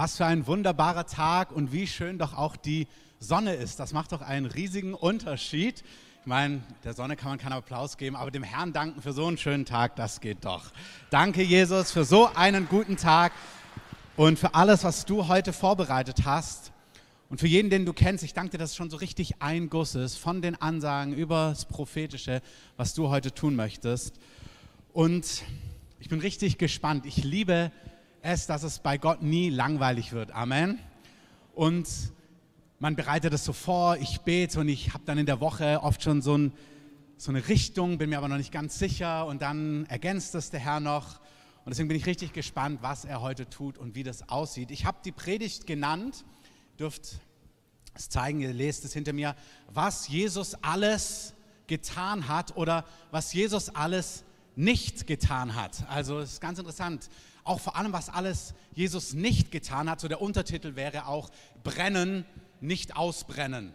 Was für ein wunderbarer Tag und wie schön doch auch die Sonne ist. Das macht doch einen riesigen Unterschied. Ich meine, der Sonne kann man keinen Applaus geben, aber dem Herrn danken für so einen schönen Tag, das geht doch. Danke, Jesus, für so einen guten Tag und für alles, was du heute vorbereitet hast. Und für jeden, den du kennst, ich danke dir, dass es schon so richtig ein Guss ist von den Ansagen über das Prophetische, was du heute tun möchtest. Und ich bin richtig gespannt. Ich liebe es, dass es bei Gott nie langweilig wird. Amen. Und man bereitet es so vor, ich bete und ich habe dann in der Woche oft schon so, ein, so, eine Richtung, bin mir aber noch nicht ganz sicher und dann ergänzt es der Herr noch. Und deswegen bin ich richtig gespannt, was er heute tut und wie das aussieht. Ich habe die Predigt genannt, dürft es zeigen, ihr lest es hinter mir, was Jesus alles getan hat oder was Jesus alles nicht getan hat. Also es ist ganz interessant auch vor allem, was alles Jesus nicht getan hat. So der Untertitel wäre auch brennen, nicht ausbrennen.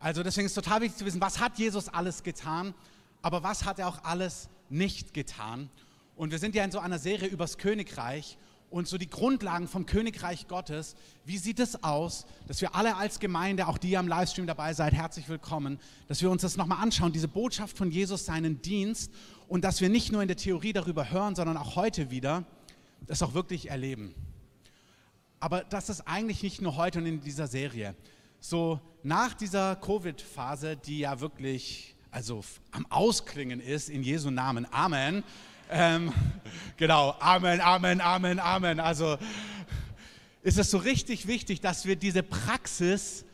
Also deswegen ist es total wichtig zu wissen, was hat Jesus alles getan, aber was hat er auch alles nicht getan. Und wir sind ja in so einer Serie übers Königreich und so die Grundlagen vom Königreich Gottes. Wie sieht es aus, dass wir alle als Gemeinde, auch die am Livestream dabei seid, herzlich willkommen, dass wir uns das nochmal anschauen, diese Botschaft von Jesus, seinen Dienst und dass wir nicht nur in der Theorie darüber hören, sondern auch heute wieder das auch wirklich erleben. Aber das ist eigentlich nicht nur heute und in dieser Serie. So nach dieser Covid-Phase, die ja wirklich also am Ausklingen ist, in Jesu Namen, Amen. Ähm, genau, Amen, Amen, Amen, Amen. Also ist es so richtig wichtig, dass wir diese Praxis,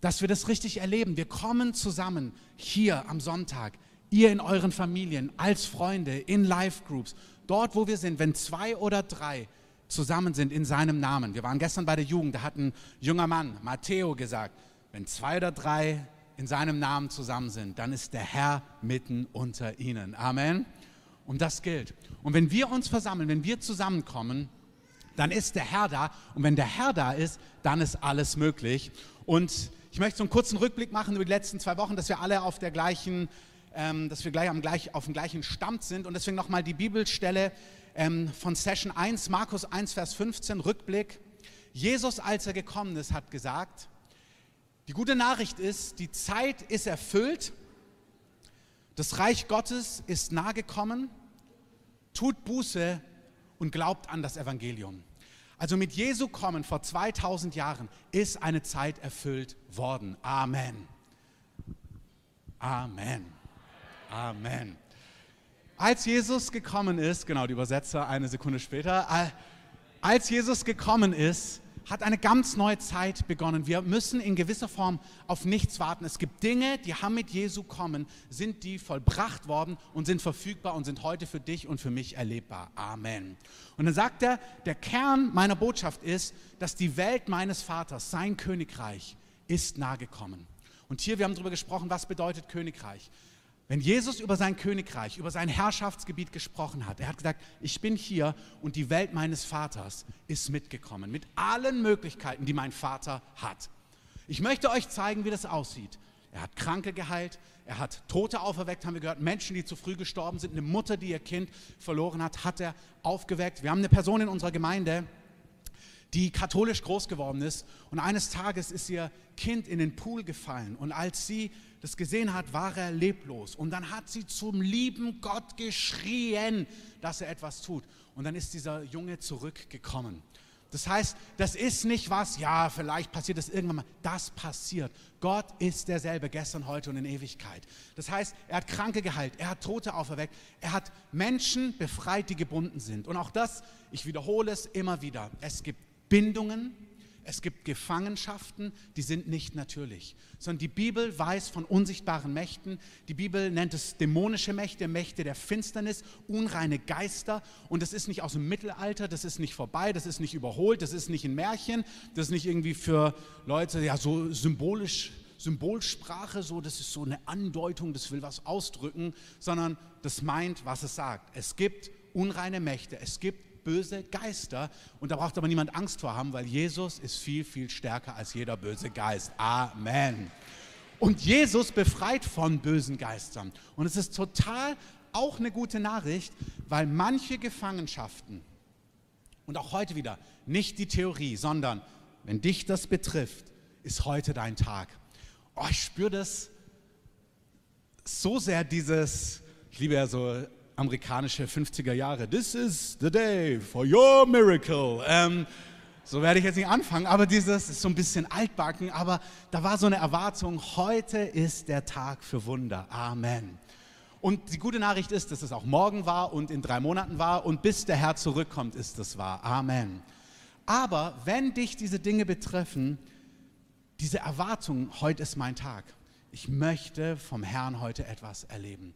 dass wir das richtig erleben. Wir kommen zusammen hier am Sonntag, ihr in euren Familien, als Freunde, in Live-Groups dort, wo wir sind, wenn zwei oder drei zusammen sind in seinem Namen. Wir waren gestern bei der Jugend, da hat ein junger Mann, Matteo, gesagt, wenn zwei oder drei in seinem Namen zusammen sind, dann ist der Herr mitten unter ihnen. Amen. Und das gilt. Und wenn wir uns versammeln, wenn wir zusammenkommen, dann ist der Herr da. Und wenn der Herr da ist, dann ist alles möglich. Und ich möchte so einen kurzen Rückblick machen über die letzten zwei Wochen, dass wir alle auf der gleichen dass wir gleich, am gleich auf dem gleichen Stand sind. Und deswegen nochmal die Bibelstelle ähm, von Session 1, Markus 1, Vers 15, Rückblick. Jesus, als er gekommen ist, hat gesagt, die gute Nachricht ist, die Zeit ist erfüllt, das Reich Gottes ist nahe gekommen, tut Buße und glaubt an das Evangelium. Also mit Jesu kommen vor 2000 Jahren ist eine Zeit erfüllt worden. Amen. Amen. Amen. Als Jesus gekommen ist, genau die Übersetzer eine Sekunde später, als Jesus gekommen ist, hat eine ganz neue Zeit begonnen. Wir müssen in gewisser Form auf nichts warten. Es gibt Dinge, die haben mit Jesu kommen, sind die vollbracht worden und sind verfügbar und sind heute für dich und für mich erlebbar. Amen. Und dann sagt er, der Kern meiner Botschaft ist, dass die Welt meines Vaters, sein Königreich, ist nahe gekommen. Und hier, wir haben darüber gesprochen, was bedeutet Königreich. Wenn Jesus über sein Königreich, über sein Herrschaftsgebiet gesprochen hat, er hat gesagt, ich bin hier und die Welt meines Vaters ist mitgekommen, mit allen Möglichkeiten, die mein Vater hat. Ich möchte euch zeigen, wie das aussieht. Er hat Kranke geheilt, er hat Tote auferweckt, haben wir gehört, Menschen, die zu früh gestorben sind, eine Mutter, die ihr Kind verloren hat, hat er aufgeweckt. Wir haben eine Person in unserer Gemeinde, die katholisch groß geworden ist und eines Tages ist ihr Kind in den Pool gefallen und als sie das gesehen hat, war er leblos. Und dann hat sie zum lieben Gott geschrien, dass er etwas tut. Und dann ist dieser Junge zurückgekommen. Das heißt, das ist nicht was, ja, vielleicht passiert das irgendwann mal. Das passiert. Gott ist derselbe, gestern, heute und in Ewigkeit. Das heißt, er hat Kranke geheilt, er hat Tote auferweckt, er hat Menschen befreit, die gebunden sind. Und auch das, ich wiederhole es immer wieder, es gibt Bindungen, es gibt Gefangenschaften, die sind nicht natürlich, sondern die Bibel weiß von unsichtbaren Mächten. Die Bibel nennt es dämonische Mächte, Mächte der Finsternis, unreine Geister. Und das ist nicht aus dem Mittelalter, das ist nicht vorbei, das ist nicht überholt, das ist nicht ein Märchen, das ist nicht irgendwie für Leute, ja, so symbolisch, Symbolsprache, so, das ist so eine Andeutung, das will was ausdrücken, sondern das meint, was es sagt. Es gibt unreine Mächte, es gibt böse Geister. Und da braucht aber niemand Angst vor haben, weil Jesus ist viel, viel stärker als jeder böse Geist. Amen. Und Jesus befreit von bösen Geistern. Und es ist total auch eine gute Nachricht, weil manche Gefangenschaften Und auch heute wieder, nicht die Theorie, sondern wenn dich das betrifft, ist heute dein Tag. Oh, ich spüre das so sehr, dieses, ich liebe ja so amerikanische 50er Jahre, this is the day for your miracle. Ähm, so werde ich jetzt nicht anfangen, aber dieses ist so ein bisschen altbacken, aber da war so eine Erwartung, heute ist der Tag für Wunder. Amen. Und die gute Nachricht ist, dass es auch morgen war und in drei Monaten war und bis der Herr zurückkommt, ist es wahr. Amen. Aber wenn dich diese Dinge betreffen, diese Erwartung, heute ist mein Tag. Ich möchte vom Herrn heute etwas erleben.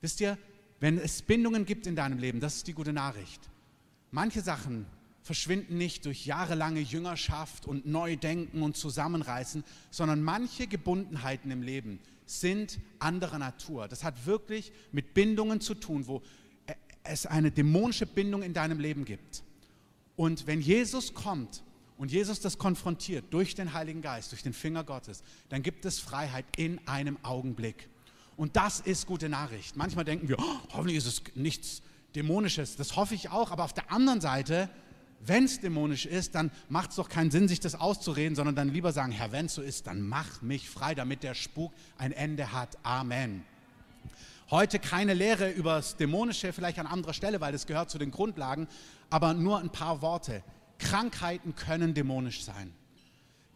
Wisst ihr, wenn es Bindungen gibt in deinem Leben, das ist die gute Nachricht. Manche Sachen verschwinden nicht durch jahrelange Jüngerschaft und Neudenken und Zusammenreißen, sondern manche Gebundenheiten im Leben sind anderer Natur. Das hat wirklich mit Bindungen zu tun, wo es eine dämonische Bindung in deinem Leben gibt. Und wenn Jesus kommt und Jesus das konfrontiert durch den Heiligen Geist, durch den Finger Gottes, dann gibt es Freiheit in einem Augenblick. Und das ist gute Nachricht. Manchmal denken wir, oh, hoffentlich ist es nichts Dämonisches. Das hoffe ich auch. Aber auf der anderen Seite wenn es dämonisch ist, dann macht es doch keinen Sinn, sich das auszureden, sondern dann lieber sagen, Herr, wenn es so ist, dann mach mich frei, damit der Spuk ein Ende hat. Amen. Heute keine Lehre über das Dämonische, vielleicht an anderer Stelle, weil das gehört zu den Grundlagen, aber nur ein paar Worte. Krankheiten können dämonisch sein.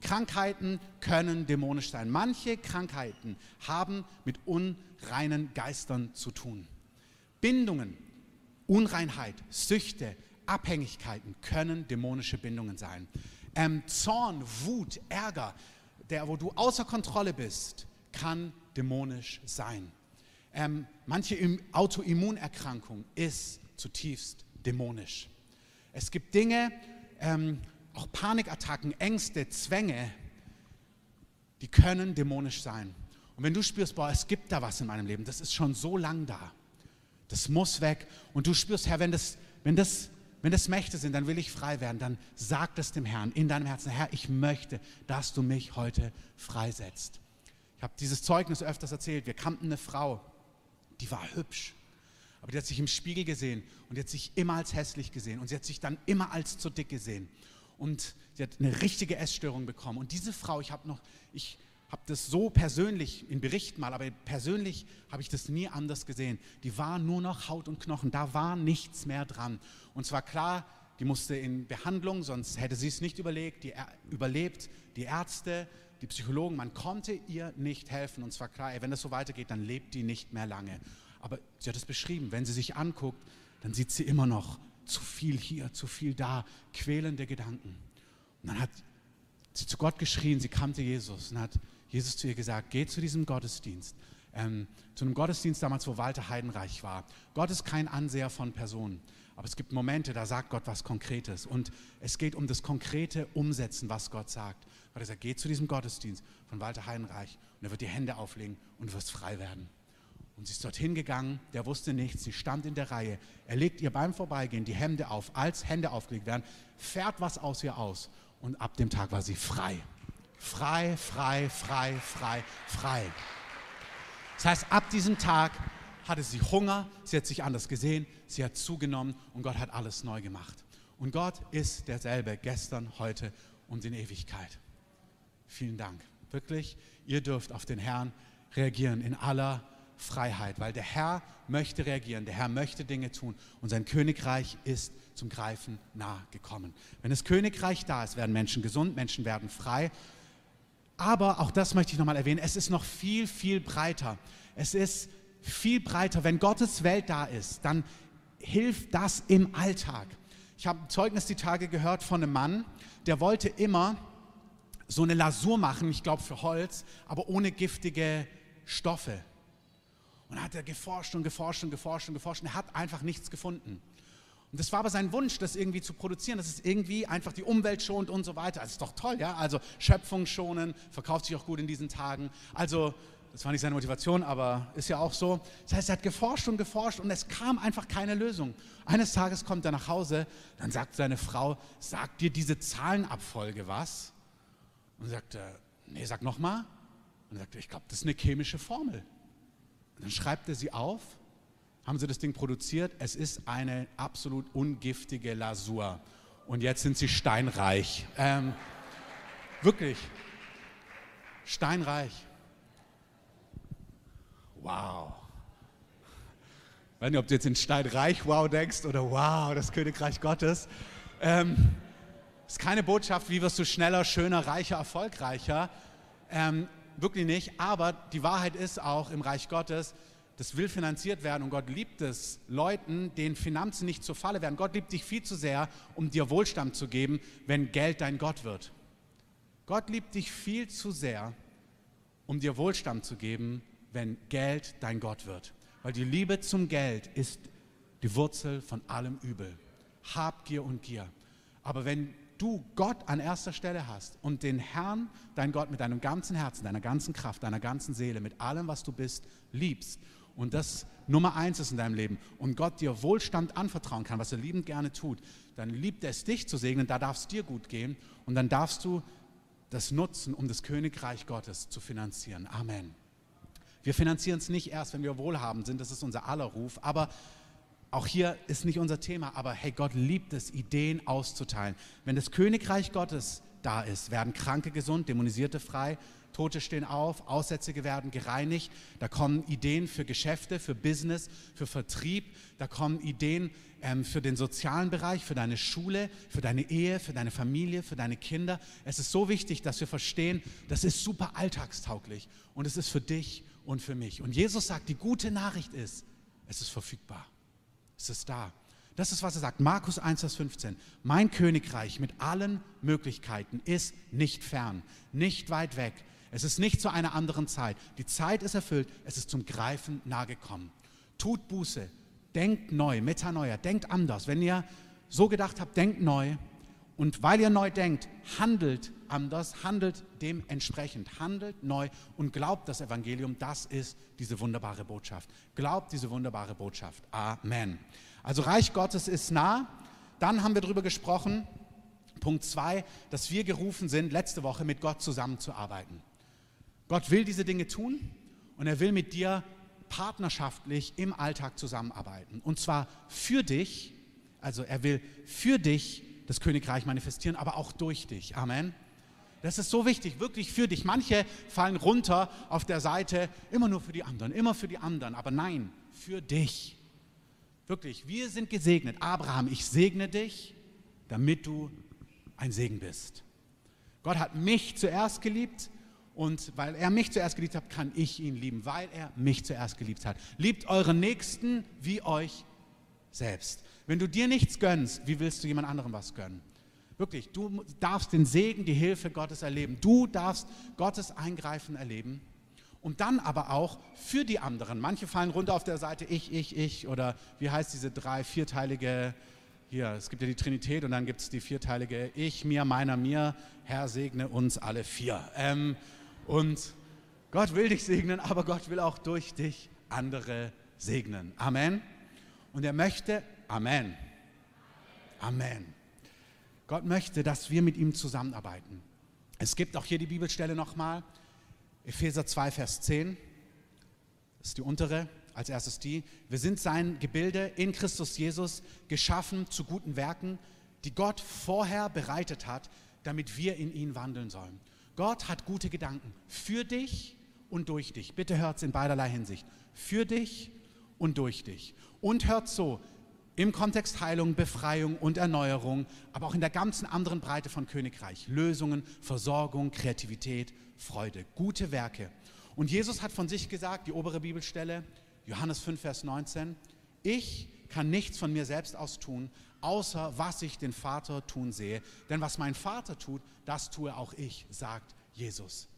Krankheiten können dämonisch sein. Manche Krankheiten haben mit unreinen Geistern zu tun. Bindungen, Unreinheit, Süchte, Abhängigkeiten können dämonische Bindungen sein. Ähm, Zorn, Wut, Ärger, der, wo du außer Kontrolle bist, kann dämonisch sein. Ähm, manche Autoimmunerkrankung ist zutiefst dämonisch. Es gibt Dinge, ähm, auch Panikattacken, Ängste, Zwänge, die können dämonisch sein. Und wenn du spürst, boah, es gibt da was in meinem Leben, das ist schon so lang da, das muss weg. Und du spürst, Herr, wenn das, wenn das wenn das Mächte sind, dann will ich frei werden. Dann sag das dem Herrn in deinem Herzen, Herr, ich möchte, dass du mich heute freisetzt. Ich habe dieses Zeugnis öfters erzählt. Wir kannten eine Frau, die war hübsch, aber die hat sich im Spiegel gesehen und die hat sich immer als hässlich gesehen und sie hat sich dann immer als zu dick gesehen und sie hat eine richtige Essstörung bekommen. Und diese Frau, ich habe noch, ich habe das so persönlich in Berichten mal, aber persönlich habe ich das nie anders gesehen. Die war nur noch Haut und Knochen, da war nichts mehr dran. Und zwar klar, die musste in Behandlung, sonst hätte sie es nicht überlegt, die, überlebt. Die Ärzte, die Psychologen, man konnte ihr nicht helfen. Und zwar klar, ey, wenn das so weitergeht, dann lebt die nicht mehr lange. Aber sie hat es beschrieben, wenn sie sich anguckt, dann sieht sie immer noch zu viel hier, zu viel da, quälende Gedanken. Und dann hat sie zu Gott geschrien, sie kannte Jesus und hat Jesus zu ihr gesagt, geh zu diesem Gottesdienst. Ähm, zu einem Gottesdienst damals, wo Walter Heidenreich war. Gott ist kein Anseher von Personen, aber es gibt Momente, da sagt Gott was Konkretes und es geht um das konkrete Umsetzen, was Gott sagt. Gott sagt, geh zu diesem Gottesdienst von Walter Heidenreich und er wird die Hände auflegen und du wirst frei werden. Und sie ist dorthin gegangen, der wusste nichts, sie stand in der Reihe. Er legt ihr beim Vorbeigehen die Hände auf, als Hände aufgelegt werden, fährt was aus ihr aus und ab dem Tag war sie frei. Frei, frei, frei, frei, frei. Das heißt, ab diesem Tag hatte sie Hunger, sie hat sich anders gesehen, sie hat zugenommen und Gott hat alles neu gemacht. Und Gott ist derselbe gestern, heute und in Ewigkeit. Vielen Dank. Wirklich, ihr dürft auf den Herrn reagieren in aller Freiheit, weil der Herr möchte reagieren, der Herr möchte Dinge tun und sein Königreich ist zum Greifen nahe gekommen. Wenn das Königreich da ist, werden Menschen gesund, Menschen werden frei aber auch das möchte ich nochmal erwähnen, es ist noch viel, viel breiter. Es ist viel breiter. Wenn Gottes Welt da ist, dann hilft das im Alltag. Ich habe ein Zeugnis die Tage gehört von einem Mann, der wollte immer so eine Lasur machen, ich glaube für Holz, aber ohne giftige Stoffe. Und hat er geforscht und geforscht und geforscht und geforscht und er hat einfach nichts gefunden. Und das war aber sein Wunsch, das irgendwie zu produzieren, dass es irgendwie einfach die Umwelt schont und so weiter. Das ist doch toll, ja? Also Schöpfung schonen, verkauft sich auch gut in diesen Tagen. Also, das war nicht seine Motivation, aber ist ja auch so. Das heißt, er hat geforscht und geforscht und es kam einfach keine Lösung. Eines Tages kommt er nach Hause, dann sagt seine Frau, sagt dir diese Zahlenabfolge was? Und sagt er, nee, sag nochmal. Und er sagt, ich glaube, das ist eine chemische Formel. Dann schreibt er sie auf haben sie das Ding produziert. Es ist eine absolut ungiftige Lasur. und jetzt sind sie steinreich. Ähm, wirklich, steinreich. Wow. Ich weiß nicht, ob du jetzt in steinreich wow denkst oder wow, das Königreich Gottes. Ähm, ist keine Botschaft, wie wirst du schneller, schöner, reicher, erfolgreicher. Ähm, wirklich nicht. Aber die Wahrheit ist auch im Reich Gottes, das will finanziert werden und Gott liebt es, Leuten, denen Finanzen nicht zur Falle werden. Gott liebt dich viel zu sehr, um dir Wohlstand zu geben, wenn Geld dein Gott wird. Gott liebt dich viel zu sehr, um dir Wohlstand zu geben, wenn Geld dein Gott wird. Weil die Liebe zum Geld ist die Wurzel von allem Übel. Habgier und Gier. Aber wenn du Gott an erster Stelle hast und den Herrn, dein Gott, mit deinem ganzen Herzen, deiner ganzen Kraft, deiner ganzen Seele, mit allem, was du bist, liebst und das Nummer eins ist in deinem Leben und Gott dir Wohlstand anvertrauen kann, was er liebend gerne tut, dann liebt er es, dich zu segnen, da darf es dir gut gehen und dann darfst du das nutzen, um das Königreich Gottes zu finanzieren. Amen. Wir finanzieren es nicht erst, wenn wir wohlhabend sind, das ist unser aller Ruf, aber auch hier ist nicht unser Thema, aber hey, Gott liebt es, Ideen auszuteilen. Wenn das Königreich Gottes da ist, werden Kranke gesund, Dämonisierte frei, Tote stehen auf, Aussätzige werden gereinigt, da kommen Ideen für Geschäfte, für Business, für Vertrieb, da kommen Ideen ähm, für den sozialen Bereich, für deine Schule, für deine Ehe, für deine Familie, für deine Kinder. Es ist so wichtig, dass wir verstehen, das ist super alltagstauglich und es ist für dich und für mich. Und Jesus sagt, die gute Nachricht ist, es ist verfügbar. Es ist da. Das ist, was er sagt. Markus 1, Vers 15. Mein Königreich mit allen Möglichkeiten ist nicht fern, nicht weit weg. Es ist nicht zu einer anderen Zeit. Die Zeit ist erfüllt. Es ist zum Greifen nahe gekommen. Tut Buße. Denkt neu. Metanoia. Denkt anders. Wenn ihr so gedacht habt, denkt neu. Und weil ihr neu denkt, handelt anders, handelt dementsprechend, handelt neu und glaubt das Evangelium, das ist diese wunderbare Botschaft. Glaubt diese wunderbare Botschaft. Amen. Also Reich Gottes ist nah. Dann haben wir darüber gesprochen, Punkt 2, dass wir gerufen sind, letzte Woche mit Gott zusammenzuarbeiten. Gott will diese Dinge tun und er will mit dir partnerschaftlich im Alltag zusammenarbeiten. Und zwar für dich, also er will für dich das Königreich manifestieren, aber auch durch dich. Amen. Das ist so wichtig, wirklich für dich. Manche fallen runter auf der Seite, immer nur für die anderen, immer für die anderen. Aber nein, für dich. Wirklich, wir sind gesegnet. Abraham, ich segne dich, damit du ein Segen bist. Gott hat mich zuerst geliebt und weil er mich zuerst geliebt hat, kann ich ihn lieben, weil er mich zuerst geliebt hat. Liebt euren Nächsten wie euch selbst. Wenn du dir nichts gönnst, wie willst du jemand anderem was gönnen? Wirklich, du darfst den Segen, die Hilfe Gottes erleben. Du darfst Gottes Eingreifen erleben. Und dann aber auch für die anderen. Manche fallen runter auf der Seite ich, ich, ich oder wie heißt diese drei, vierteilige, hier, es gibt ja die Trinität und dann gibt es die vierteilige ich, mir, meiner, mir. Herr segne uns alle vier. Ähm, und Gott will dich segnen, aber Gott will auch durch dich andere segnen. Amen. Und er möchte, Amen. Amen. Gott möchte, dass wir mit ihm zusammenarbeiten. Es gibt auch hier die Bibelstelle nochmal, Epheser 2, Vers 10. Das ist die untere, als erstes die. Wir sind sein Gebilde in Christus Jesus geschaffen zu guten Werken, die Gott vorher bereitet hat, damit wir in ihn wandeln sollen. Gott hat gute Gedanken für dich und durch dich. Bitte hört es in beiderlei Hinsicht. Für dich und durch dich. Und hört so, im Kontext Heilung, Befreiung und Erneuerung, aber auch in der ganzen anderen Breite von Königreich. Lösungen, Versorgung, Kreativität, Freude, gute Werke. Und Jesus hat von sich gesagt, die obere Bibelstelle, Johannes 5, Vers 19, ich kann nichts von mir selbst aus tun, außer was ich den Vater tun sehe. Denn was mein Vater tut, das tue auch ich, sagt Jesus.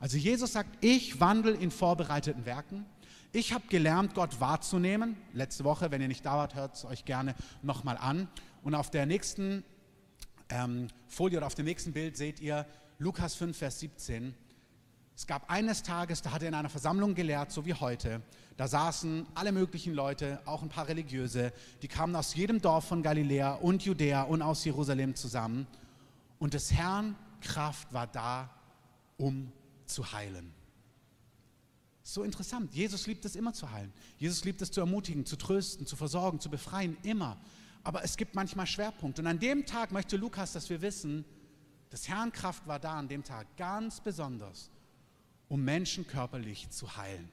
Also Jesus sagt, ich wandle in vorbereiteten Werken. Ich habe gelernt, Gott wahrzunehmen. Letzte Woche, wenn ihr nicht da wart, hört es euch gerne nochmal an. Und auf der nächsten ähm, Folie oder auf dem nächsten Bild seht ihr Lukas 5, Vers 17. Es gab eines Tages, da hat er in einer Versammlung gelehrt, so wie heute. Da saßen alle möglichen Leute, auch ein paar Religiöse, die kamen aus jedem Dorf von Galiläa und Judäa und aus Jerusalem zusammen. Und des Herrn Kraft war da, um zu heilen. So interessant. Jesus liebt es immer zu heilen. Jesus liebt es zu ermutigen, zu trösten, zu versorgen, zu befreien, immer. aber es gibt manchmal Schwerpunkte. Und an dem Tag möchte Lukas, dass wir wissen, das Herrn Kraft war da an dem Tag ganz besonders, um Menschen körperlich zu heilen.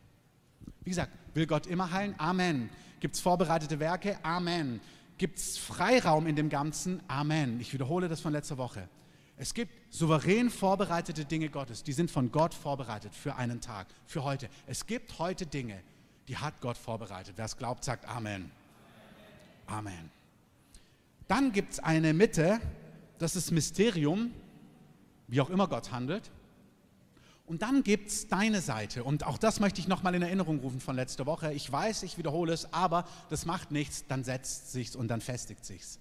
Wie gesagt, will Gott immer heilen? Amen. Gibt es vorbereitete Werke? Amen. Gibt es Freiraum in dem Ganzen? Amen. Ich wiederhole das von letzter Woche. Es gibt souverän vorbereitete Dinge Gottes, die sind von Gott vorbereitet für einen Tag, für heute. Es gibt heute Dinge, die hat Gott vorbereitet. Wer es glaubt, sagt Amen. Amen. Dann gibt es eine Mitte, das ist Mysterium, wie auch immer Gott handelt. Und dann gibt es deine Seite. Und auch das möchte ich nochmal in Erinnerung rufen von letzter Woche. Ich weiß, ich wiederhole es, aber das macht nichts, dann setzt sich's und dann festigt sich's.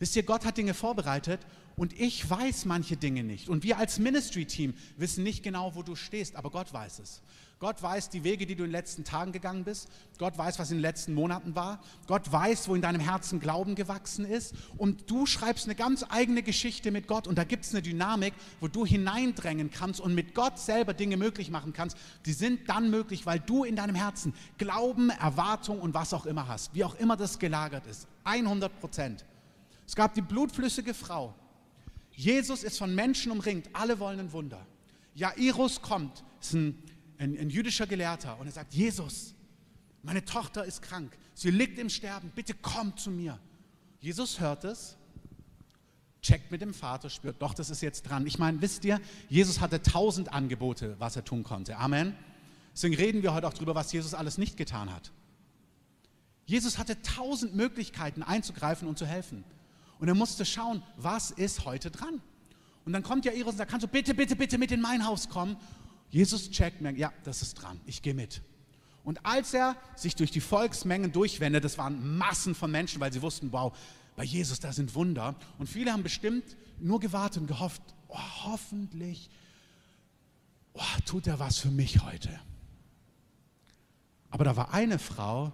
Wisst ihr, Gott hat Dinge vorbereitet und ich weiß manche Dinge nicht. Und wir als Ministry-Team wissen nicht genau, wo du stehst, aber Gott weiß es. Gott weiß die Wege, die du in den letzten Tagen gegangen bist. Gott weiß, was in den letzten Monaten war. Gott weiß, wo in deinem Herzen Glauben gewachsen ist. Und du schreibst eine ganz eigene Geschichte mit Gott. Und da gibt es eine Dynamik, wo du hineindrängen kannst und mit Gott selber Dinge möglich machen kannst. Die sind dann möglich, weil du in deinem Herzen Glauben, Erwartung und was auch immer hast. Wie auch immer das gelagert ist. 100 Prozent. Es gab die blutflüssige Frau. Jesus ist von Menschen umringt. Alle wollen ein Wunder. Jairus kommt, ist ein ein, ein jüdischer Gelehrter, und er sagt, Jesus, meine Tochter ist krank, sie liegt im Sterben, bitte komm zu mir. Jesus hört es, checkt mit dem Vater, spürt, doch, das ist jetzt dran. Ich meine, wisst ihr, Jesus hatte tausend Angebote, was er tun konnte. Amen. Deswegen reden wir heute auch darüber, was Jesus alles nicht getan hat. Jesus hatte tausend Möglichkeiten einzugreifen und zu helfen. Und er musste schauen, was ist heute dran. Und dann kommt ja Jairus und sagt, kannst du bitte, bitte, bitte mit in mein Haus kommen? Jesus checkt, merkt, ja, das ist dran, ich gehe mit. Und als er sich durch die Volksmengen durchwendet, das waren Massen von Menschen, weil sie wussten, wow, bei Jesus, da sind Wunder. Und viele haben bestimmt nur gewartet und gehofft, oh, hoffentlich oh, tut er was für mich heute. Aber da war eine Frau,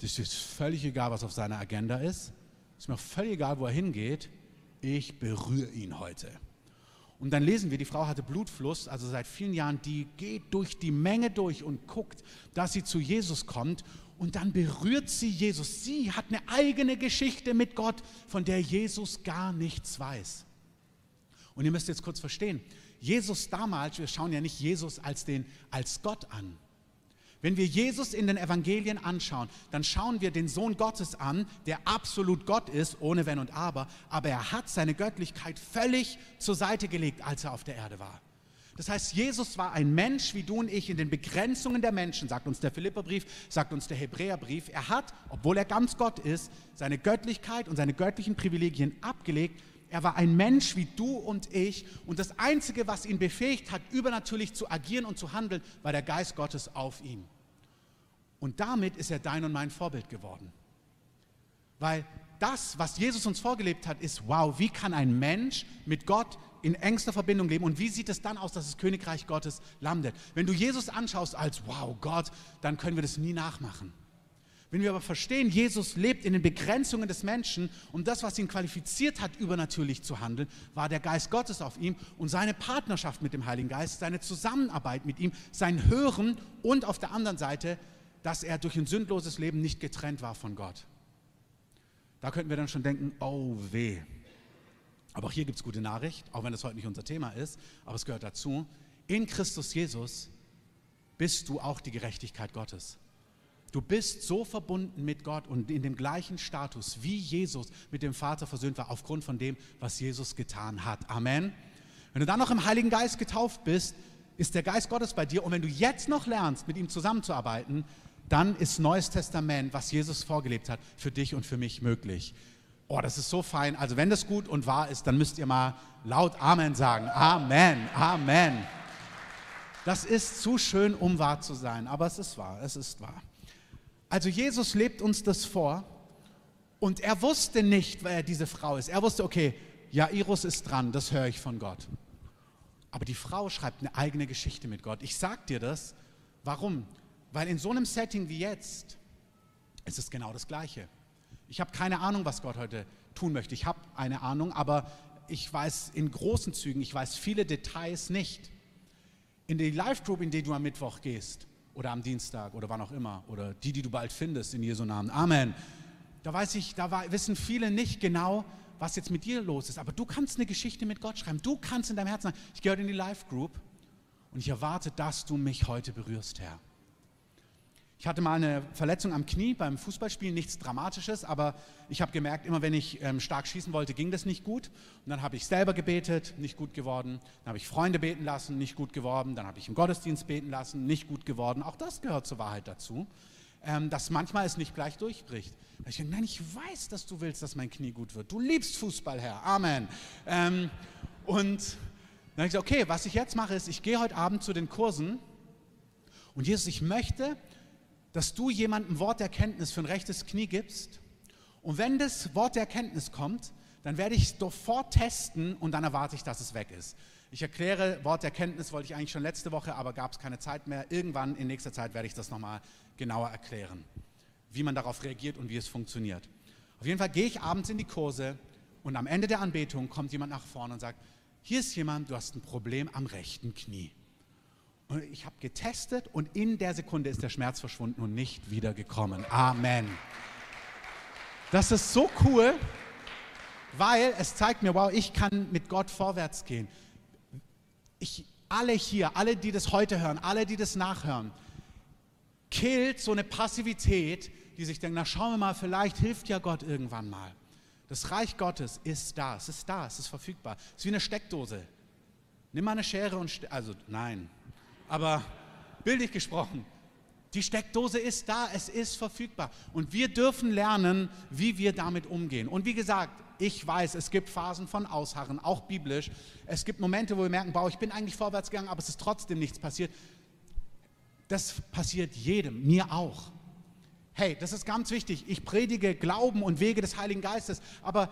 das ist völlig egal, was auf seiner Agenda ist. Ist mir völlig egal, wo er hingeht. Ich berühre ihn heute. Und dann lesen wir, die Frau hatte Blutfluss, also seit vielen Jahren, die geht durch die Menge durch und guckt, dass sie zu Jesus kommt. Und dann berührt sie Jesus. Sie hat eine eigene Geschichte mit Gott, von der Jesus gar nichts weiß. Und ihr müsst jetzt kurz verstehen, Jesus damals, wir schauen ja nicht Jesus als, den, als Gott an, wenn wir Jesus in den Evangelien anschauen, dann schauen wir den Sohn Gottes an, der absolut Gott ist, ohne Wenn und Aber, aber er hat seine Göttlichkeit völlig zur Seite gelegt, als er auf der Erde war. Das heißt, Jesus war ein Mensch wie du und ich in den Begrenzungen der Menschen, sagt uns der Philipperbrief, sagt uns der Hebräerbrief. Er hat, obwohl er ganz Gott ist, seine Göttlichkeit und seine göttlichen Privilegien abgelegt. Er war ein Mensch wie du und ich und das Einzige, was ihn befähigt hat, übernatürlich zu agieren und zu handeln, war der Geist Gottes auf ihm. Und damit ist er dein und mein Vorbild geworden. Weil das, was Jesus uns vorgelebt hat, ist, wow, wie kann ein Mensch mit Gott in engster Verbindung leben und wie sieht es dann aus, dass das Königreich Gottes landet? Wenn du Jesus anschaust als, wow, Gott, dann können wir das nie nachmachen. Wenn wir aber verstehen, Jesus lebt in den Begrenzungen des Menschen und das, was ihn qualifiziert hat, übernatürlich zu handeln, war der Geist Gottes auf ihm und seine Partnerschaft mit dem Heiligen Geist, seine Zusammenarbeit mit ihm, sein Hören und auf der anderen Seite dass er durch ein sündloses Leben nicht getrennt war von Gott. Da könnten wir dann schon denken, oh weh. Aber auch hier gibt es gute Nachricht, auch wenn das heute nicht unser Thema ist, aber es gehört dazu. In Christus Jesus bist du auch die Gerechtigkeit Gottes. Du bist so verbunden mit Gott und in dem gleichen Status, wie Jesus mit dem Vater versöhnt war, aufgrund von dem, was Jesus getan hat. Amen. Wenn du dann noch im Heiligen Geist getauft bist, ist der Geist Gottes bei dir. Und wenn du jetzt noch lernst, mit ihm zusammenzuarbeiten, dann ist Neues Testament, was Jesus vorgelebt hat, für dich und für mich möglich. Oh, das ist so fein. Also wenn das gut und wahr ist, dann müsst ihr mal laut Amen sagen. Amen, Amen. Das ist zu schön, um wahr zu sein, aber es ist wahr, es ist wahr. Also Jesus lebt uns das vor und er wusste nicht, wer diese Frau ist. Er wusste, okay, Jairus ist dran, das höre ich von Gott. Aber die Frau schreibt eine eigene Geschichte mit Gott. Ich sag dir das. Warum? Weil in so einem Setting wie jetzt ist es genau das Gleiche. Ich habe keine Ahnung, was Gott heute tun möchte. Ich habe eine Ahnung, aber ich weiß in großen Zügen, ich weiß viele Details nicht. In die Live-Group, in die du am Mittwoch gehst oder am Dienstag oder wann auch immer oder die, die du bald findest in Jesu Namen. Amen. da weiß ich, da wissen viele nicht genau, was jetzt mit dir los ist. Aber du kannst eine Geschichte mit Gott schreiben. Du kannst in deinem Herzen sagen, ich heute in die Life Group und ich erwarte, dass du mich heute berührst, Herr. Ich hatte mal eine Verletzung am Knie beim Fußballspielen, nichts Dramatisches, aber ich habe gemerkt, immer wenn ich ähm, stark schießen wollte, ging das nicht gut. Und dann habe ich selber gebetet, nicht gut geworden. Dann habe ich Freunde beten lassen, nicht gut geworden. Dann habe ich im Gottesdienst beten lassen, nicht gut geworden. Auch das gehört zur Wahrheit dazu, ähm, dass manchmal es nicht gleich durchbricht. Da ich denke, nein, ich weiß, dass du willst, dass mein Knie gut wird. Du liebst Fußball, Herr. Amen. Ähm, und dann habe ich gesagt, okay, was ich jetzt mache, ist, ich gehe heute Abend zu den Kursen und Jesus, ich möchte, dass du jemandem Wort der Erkenntnis für ein rechtes Knie gibst. Und wenn das Wort der Erkenntnis kommt, dann werde ich es sofort testen und dann erwarte ich, dass es weg ist. Ich erkläre, Wort der Erkenntnis wollte ich eigentlich schon letzte Woche, aber gab es keine Zeit mehr. Irgendwann in nächster Zeit werde ich das nochmal genauer erklären, wie man darauf reagiert und wie es funktioniert. Auf jeden Fall gehe ich abends in die Kurse und am Ende der Anbetung kommt jemand nach vorne und sagt, hier ist jemand, du hast ein Problem am rechten Knie. Und ich habe getestet und in der Sekunde ist der Schmerz verschwunden und nicht wieder gekommen. Amen. Das ist so cool, weil es zeigt mir, wow, ich kann mit Gott vorwärts gehen. Ich, alle hier, alle, die das heute hören, alle, die das nachhören, killt so eine Passivität, die sich denken, na schauen wir mal, vielleicht hilft ja Gott irgendwann mal. Das Reich Gottes ist da, es ist da, es ist verfügbar. Es ist wie eine Steckdose. Nimm mal eine Schere und, also nein, aber bildlich gesprochen, die Steckdose ist da, es ist verfügbar. Und wir dürfen lernen, wie wir damit umgehen. Und wie gesagt, ich weiß, es gibt Phasen von Ausharren, auch biblisch. Es gibt Momente, wo wir merken, wow, ich bin eigentlich vorwärts gegangen, aber es ist trotzdem nichts passiert. Das passiert jedem, mir auch. Hey, das ist ganz wichtig. Ich predige Glauben und Wege des Heiligen Geistes, aber,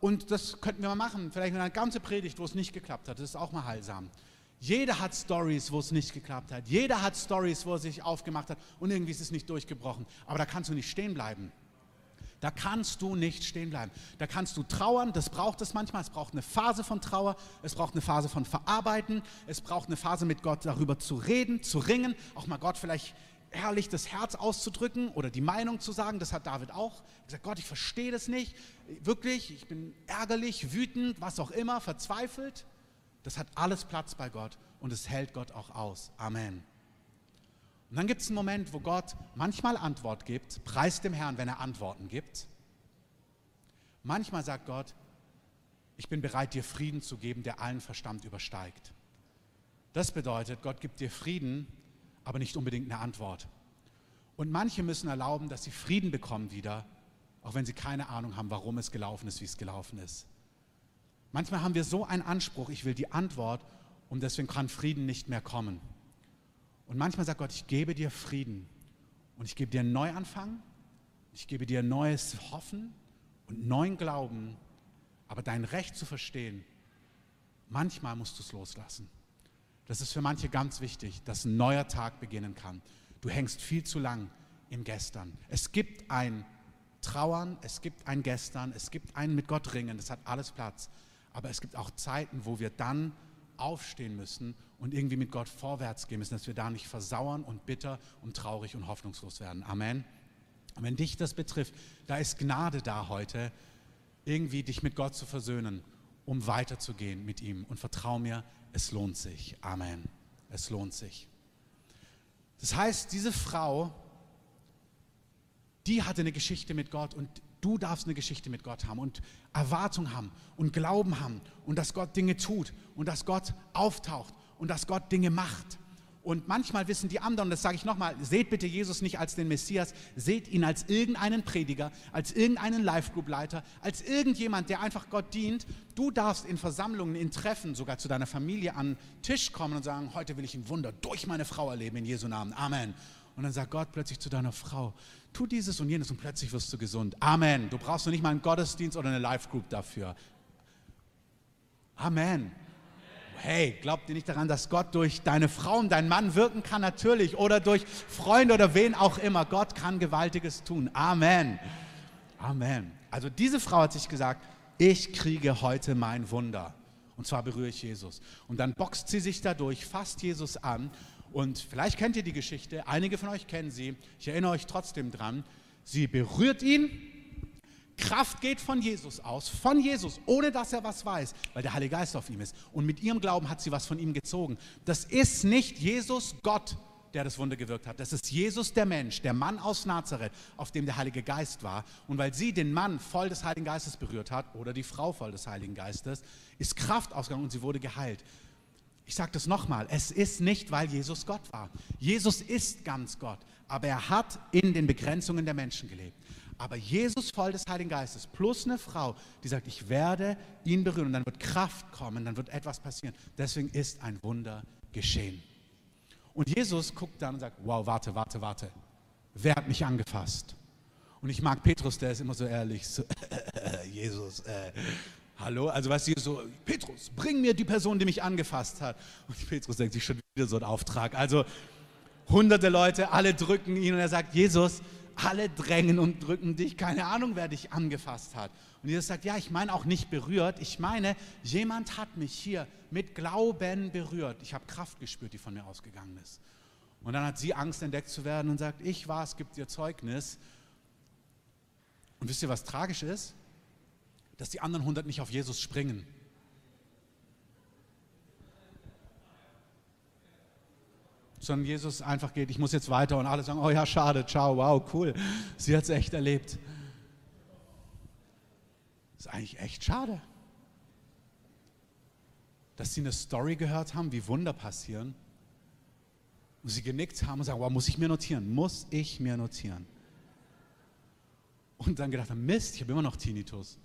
und das könnten wir mal machen, vielleicht eine ganze Predigt, wo es nicht geklappt hat, das ist auch mal heilsam. Jeder hat Stories, wo es nicht geklappt hat. Jeder hat Stories, wo er sich aufgemacht hat und irgendwie ist es nicht durchgebrochen. Aber da kannst du nicht stehen bleiben. Da kannst du nicht stehen bleiben. Da kannst du trauern, das braucht es manchmal. Es braucht eine Phase von Trauer, es braucht eine Phase von Verarbeiten, es braucht eine Phase mit Gott darüber zu reden, zu ringen, auch mal Gott vielleicht ehrlich das Herz auszudrücken oder die Meinung zu sagen. Das hat David auch gesagt. Gott, ich verstehe das nicht. Wirklich, ich bin ärgerlich, wütend, was auch immer, verzweifelt. Das hat alles Platz bei Gott und es hält Gott auch aus. Amen. Und dann gibt es einen Moment, wo Gott manchmal Antwort gibt, preist dem Herrn, wenn er Antworten gibt. Manchmal sagt Gott, ich bin bereit, dir Frieden zu geben, der allen Verstand übersteigt. Das bedeutet, Gott gibt dir Frieden, aber nicht unbedingt eine Antwort. Und manche müssen erlauben, dass sie Frieden bekommen wieder, auch wenn sie keine Ahnung haben, warum es gelaufen ist, wie es gelaufen ist. Manchmal haben wir so einen Anspruch, ich will die Antwort und deswegen kann Frieden nicht mehr kommen. Und manchmal sagt Gott, ich gebe dir Frieden und ich gebe dir einen Neuanfang, ich gebe dir neues Hoffen und neuen Glauben, aber dein Recht zu verstehen, manchmal musst du es loslassen. Das ist für manche ganz wichtig, dass ein neuer Tag beginnen kann. Du hängst viel zu lang im Gestern. Es gibt ein Trauern, es gibt ein Gestern, es gibt ein mit Gott ringen, das hat alles Platz. Aber es gibt auch Zeiten, wo wir dann aufstehen müssen und irgendwie mit Gott vorwärts gehen müssen, dass wir da nicht versauern und bitter und traurig und hoffnungslos werden. Amen. Und wenn dich das betrifft, da ist Gnade da heute, irgendwie dich mit Gott zu versöhnen, um weiterzugehen mit ihm. Und vertrau mir, es lohnt sich. Amen. Es lohnt sich. Das heißt, diese Frau, die hatte eine Geschichte mit Gott und Du darfst eine Geschichte mit Gott haben und Erwartung haben und Glauben haben und dass Gott Dinge tut und dass Gott auftaucht und dass Gott Dinge macht. Und manchmal wissen die anderen, das sage ich nochmal, seht bitte Jesus nicht als den Messias, seht ihn als irgendeinen Prediger, als irgendeinen Live-Group-Leiter, als irgendjemand, der einfach Gott dient. Du darfst in Versammlungen, in Treffen, sogar zu deiner Familie an den Tisch kommen und sagen, heute will ich ein Wunder durch meine Frau erleben, in Jesu Namen. Amen. Und dann sagt Gott plötzlich zu deiner Frau, tu dieses und jenes und plötzlich wirst du gesund. Amen. Du brauchst noch nicht mal einen Gottesdienst oder eine Live-Group dafür. Amen. Hey, glaubt ihr nicht daran, dass Gott durch deine Frau und deinen Mann wirken kann? Natürlich. Oder durch Freunde oder wen auch immer. Gott kann Gewaltiges tun. Amen. Amen. Also diese Frau hat sich gesagt, ich kriege heute mein Wunder. Und zwar berühre ich Jesus. Und dann boxt sie sich dadurch, fasst Jesus an und vielleicht kennt ihr die Geschichte, einige von euch kennen sie, ich erinnere euch trotzdem dran. Sie berührt ihn Kraft geht von Jesus aus, von Jesus, ohne dass er was weiß, weil der Heilige Geist auf ihm ist. Und mit ihrem Glauben hat sie was von ihm gezogen. Das ist nicht Jesus, Gott, der das Wunder gewirkt hat. Das ist Jesus, der Mensch, der Mann aus Nazareth, auf dem der Heilige Geist war. Und weil sie den Mann voll des Heiligen Geistes berührt hat oder die Frau voll des Heiligen Geistes, ist Kraft ausgegangen und sie wurde geheilt. Ich sage das nochmal, es ist nicht, weil Jesus Gott war. Jesus ist ganz Gott, aber er hat in den Begrenzungen der Menschen gelebt. Aber Jesus voll des Heiligen Geistes plus eine Frau, die sagt, ich werde ihn berühren und dann wird Kraft kommen, dann wird etwas passieren. Deswegen ist ein Wunder geschehen. Und Jesus guckt dann und sagt, wow, warte, warte, warte. Wer hat mich angefasst? Und ich mag Petrus, der ist immer so ehrlich, so, Jesus, äh, Hallo? Also weißt du, so, Petrus, bring mir die Person, die mich angefasst hat. Und Petrus denkt sich schon wieder so ein Auftrag. Also hunderte Leute, alle drücken ihn und er sagt, Jesus, alle drängen und drücken dich, keine Ahnung, wer dich angefasst hat. Und Jesus sagt, ja, ich meine auch nicht berührt, ich meine, jemand hat mich hier mit Glauben berührt. Ich habe Kraft gespürt, die von mir ausgegangen ist. Und dann hat sie Angst, entdeckt zu werden und sagt, ich war es, gibt ihr Zeugnis. Und wisst ihr, was tragisch ist? Dass die anderen 100 nicht auf Jesus springen. Sondern Jesus einfach geht, ich muss jetzt weiter und alle sagen, oh ja, schade, ciao, wow, cool. Sie hat es echt erlebt. Ist eigentlich echt schade. Dass sie eine Story gehört haben, wie Wunder passieren. Und sie genickt haben und sagen, wow, muss ich mir notieren? Muss ich mir notieren? Und dann gedacht haben, Mist, ich habe immer noch Tinnitus.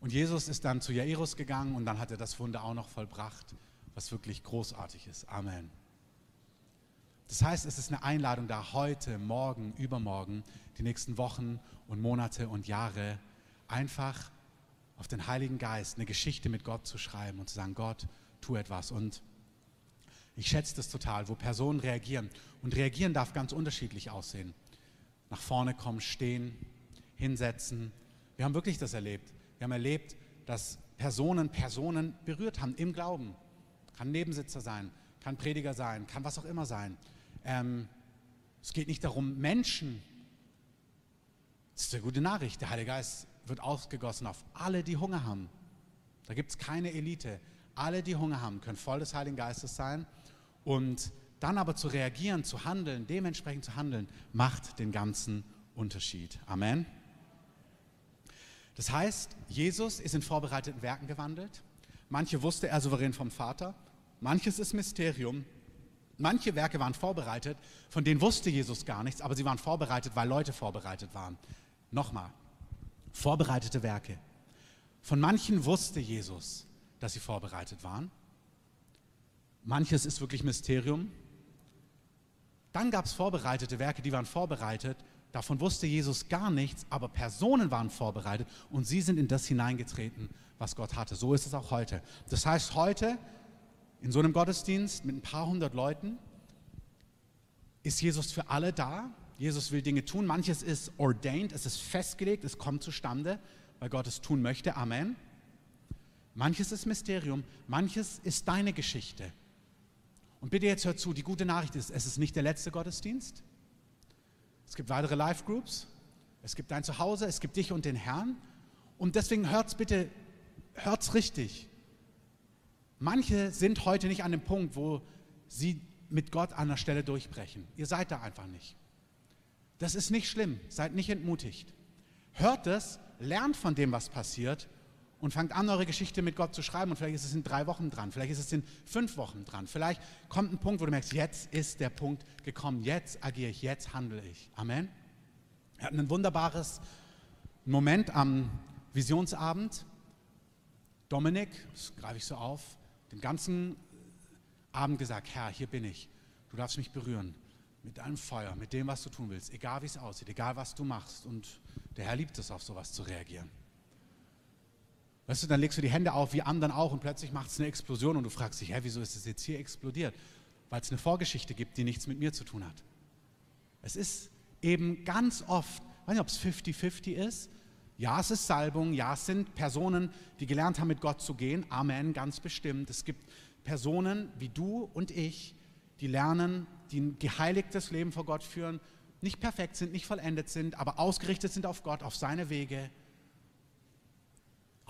Und Jesus ist dann zu Jairus gegangen und dann hat er das Wunder auch noch vollbracht, was wirklich großartig ist. Amen. Das heißt, es ist eine Einladung da, heute, morgen, übermorgen, die nächsten Wochen und Monate und Jahre einfach auf den Heiligen Geist eine Geschichte mit Gott zu schreiben und zu sagen, Gott, tu etwas. Und ich schätze das total, wo Personen reagieren. Und reagieren darf ganz unterschiedlich aussehen. Nach vorne kommen, stehen, hinsetzen. Wir haben wirklich das erlebt. Wir haben erlebt, dass Personen Personen berührt haben im Glauben. Kann Nebensitzer sein, kann Prediger sein, kann was auch immer sein. Ähm, es geht nicht darum, Menschen. Das ist eine gute Nachricht. Der Heilige Geist wird ausgegossen auf alle, die Hunger haben. Da gibt es keine Elite. Alle, die Hunger haben, können voll des Heiligen Geistes sein. Und dann aber zu reagieren, zu handeln, dementsprechend zu handeln, macht den ganzen Unterschied. Amen. Das heißt, Jesus ist in vorbereiteten Werken gewandelt. Manche wusste er souverän vom Vater. Manches ist Mysterium. Manche Werke waren vorbereitet, von denen wusste Jesus gar nichts, aber sie waren vorbereitet, weil Leute vorbereitet waren. Nochmal, vorbereitete Werke. Von manchen wusste Jesus, dass sie vorbereitet waren. Manches ist wirklich Mysterium. Dann gab es vorbereitete Werke, die waren vorbereitet, Davon wusste Jesus gar nichts, aber Personen waren vorbereitet und sie sind in das hineingetreten, was Gott hatte. So ist es auch heute. Das heißt, heute in so einem Gottesdienst mit ein paar hundert Leuten ist Jesus für alle da. Jesus will Dinge tun. Manches ist ordained, es ist festgelegt, es kommt zustande, weil Gott es tun möchte. Amen. Manches ist Mysterium, manches ist deine Geschichte. Und bitte jetzt hör zu, die gute Nachricht ist, es ist nicht der letzte Gottesdienst. Es gibt weitere Live-Groups. Es gibt dein Zuhause, es gibt dich und den Herrn. Und deswegen hört's bitte, hört's richtig. Manche sind heute nicht an dem Punkt, wo sie mit Gott an der Stelle durchbrechen. Ihr seid da einfach nicht. Das ist nicht schlimm. Seid nicht entmutigt. Hört es, lernt von dem, was passiert und fangt an, eure Geschichte mit Gott zu schreiben. Und vielleicht ist es in drei Wochen dran, vielleicht ist es in fünf Wochen dran. Vielleicht kommt ein Punkt, wo du merkst, jetzt ist der Punkt gekommen, jetzt agiere ich, jetzt handle ich. Amen. Wir hatten ein wunderbares Moment am Visionsabend. Dominik, das greife ich so auf, den ganzen Abend gesagt, Herr, hier bin ich. Du darfst mich berühren mit deinem Feuer, mit dem, was du tun willst, egal wie es aussieht, egal was du machst. Und der Herr liebt es, auf sowas zu reagieren. Weißt du, dann legst du die Hände auf, wie anderen auch, und plötzlich macht es eine Explosion und du fragst dich, hä, wieso ist es jetzt hier explodiert? Weil es eine Vorgeschichte gibt, die nichts mit mir zu tun hat. Es ist eben ganz oft, ich weiß nicht, ob es 50-50 ist. Ja, es ist Salbung, ja, es sind Personen, die gelernt haben, mit Gott zu gehen. Amen, ganz bestimmt. Es gibt Personen wie du und ich, die lernen, die ein geheiligtes Leben vor Gott führen, nicht perfekt sind, nicht vollendet sind, aber ausgerichtet sind auf Gott, auf seine Wege.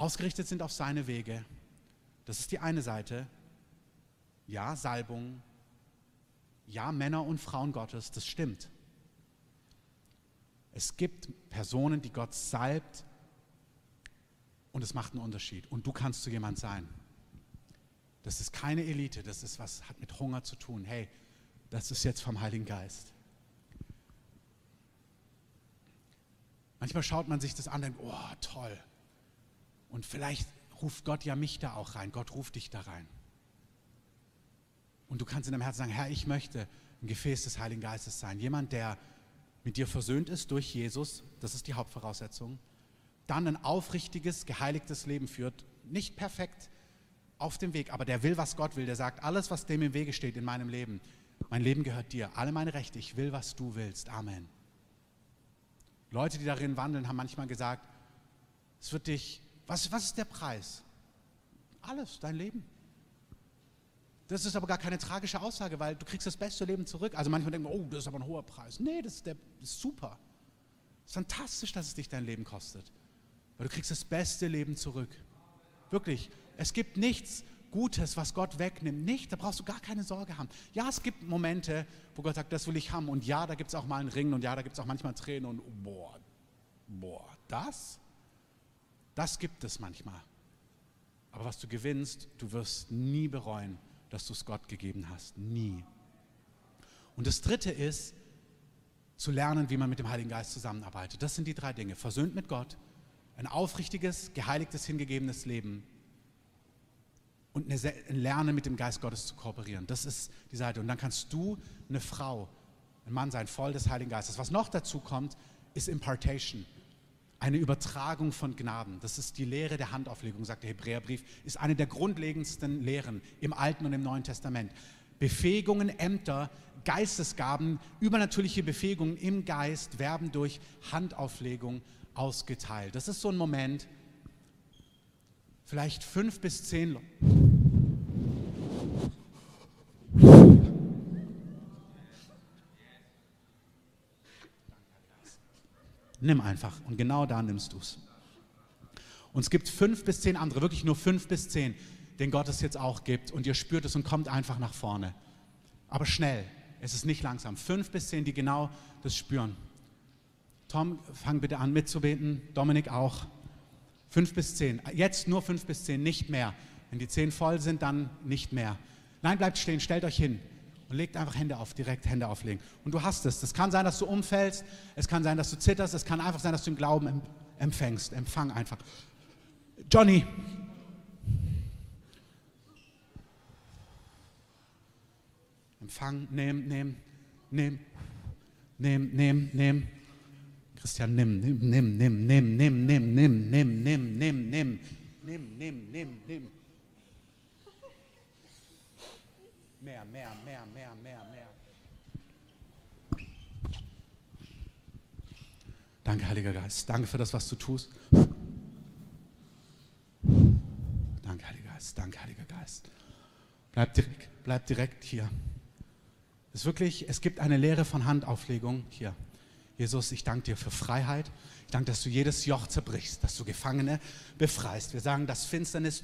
Ausgerichtet sind auf seine Wege. Das ist die eine Seite. Ja, Salbung. Ja, Männer und Frauen Gottes, das stimmt. Es gibt Personen, die Gott salbt und es macht einen Unterschied. Und du kannst so jemand sein. Das ist keine Elite, das ist was, hat mit Hunger zu tun. Hey, das ist jetzt vom Heiligen Geist. Manchmal schaut man sich das an und denkt, oh, toll. Und vielleicht ruft Gott ja mich da auch rein. Gott ruft dich da rein. Und du kannst in deinem Herzen sagen, Herr, ich möchte ein Gefäß des Heiligen Geistes sein. Jemand, der mit dir versöhnt ist durch Jesus, das ist die Hauptvoraussetzung. Dann ein aufrichtiges, geheiligtes Leben führt. Nicht perfekt auf dem Weg, aber der will, was Gott will. Der sagt, alles, was dem im Wege steht in meinem Leben, mein Leben gehört dir. Alle meine Rechte, ich will, was du willst. Amen. Leute, die darin wandeln, haben manchmal gesagt, es wird dich, was, was ist der Preis? Alles, dein Leben. Das ist aber gar keine tragische Aussage, weil du kriegst das beste Leben zurück. Also manchmal denken wir, oh, das ist aber ein hoher Preis. Nee, das ist, der, das ist super. Ist fantastisch, dass es dich dein Leben kostet. Weil du kriegst das beste Leben zurück. Wirklich. Es gibt nichts Gutes, was Gott wegnimmt. Nicht, da brauchst du gar keine Sorge haben. Ja, es gibt Momente, wo Gott sagt, das will ich haben. Und ja, da gibt es auch mal einen Ring und ja, da gibt es auch manchmal Tränen und boah, boah, das? Das gibt es manchmal. Aber was du gewinnst, du wirst nie bereuen, dass du es Gott gegeben hast. Nie. Und das Dritte ist, zu lernen, wie man mit dem Heiligen Geist zusammenarbeitet. Das sind die drei Dinge. Versöhnt mit Gott, ein aufrichtiges, geheiligtes, hingegebenes Leben und ein Lernen mit dem Geist Gottes zu kooperieren. Das ist die Seite. Und dann kannst du eine Frau, ein Mann sein, voll des Heiligen Geistes. Was noch dazu kommt, ist Impartation. Eine Übertragung von Gnaden. Das ist die Lehre der Handauflegung, sagt der Hebräerbrief, ist eine der grundlegendsten Lehren im Alten und im Neuen Testament. Befähigungen, Ämter, Geistesgaben, übernatürliche Befähigungen im Geist werden durch Handauflegung ausgeteilt. Das ist so ein Moment, vielleicht fünf bis zehn. Nimm einfach und genau da nimmst du es. Und es gibt fünf bis zehn andere, wirklich nur fünf bis zehn, den Gott es jetzt auch gibt. Und ihr spürt es und kommt einfach nach vorne. Aber schnell, es ist nicht langsam. Fünf bis zehn, die genau das spüren. Tom, fang bitte an mitzubeten. Dominik auch. Fünf bis zehn. Jetzt nur fünf bis zehn, nicht mehr. Wenn die zehn voll sind, dann nicht mehr. Nein, bleibt stehen, stellt euch hin und legt einfach Hände auf, direkt Hände auflegen. Und du hast es. Es kann sein, dass du umfällst, es kann sein, dass du zitterst, es kann einfach sein, dass du den Glauben empfängst. Empfang einfach. Johnny. Empfang, nehm, nehm, nehm, nehm, nehm, nehm. Christian, nimm, nimm, nimm, nimm, nimm, nimm, nimm, nimm, nimm, nimm, nimm, nimm, nimm, nimm, nimm, nimm. Mehr, mehr, mehr, mehr, mehr, mehr. Danke, Heiliger Geist. Danke für das, was du tust. Danke, Heiliger Geist. Danke, Heiliger Geist. Bleib direkt, bleib direkt hier. Es wirklich, es gibt eine Lehre von Handauflegung hier. Jesus, ich danke dir für Freiheit. Ich danke, dass du jedes Joch zerbrichst, dass du Gefangene befreist. Wir sagen, dass Finsternis,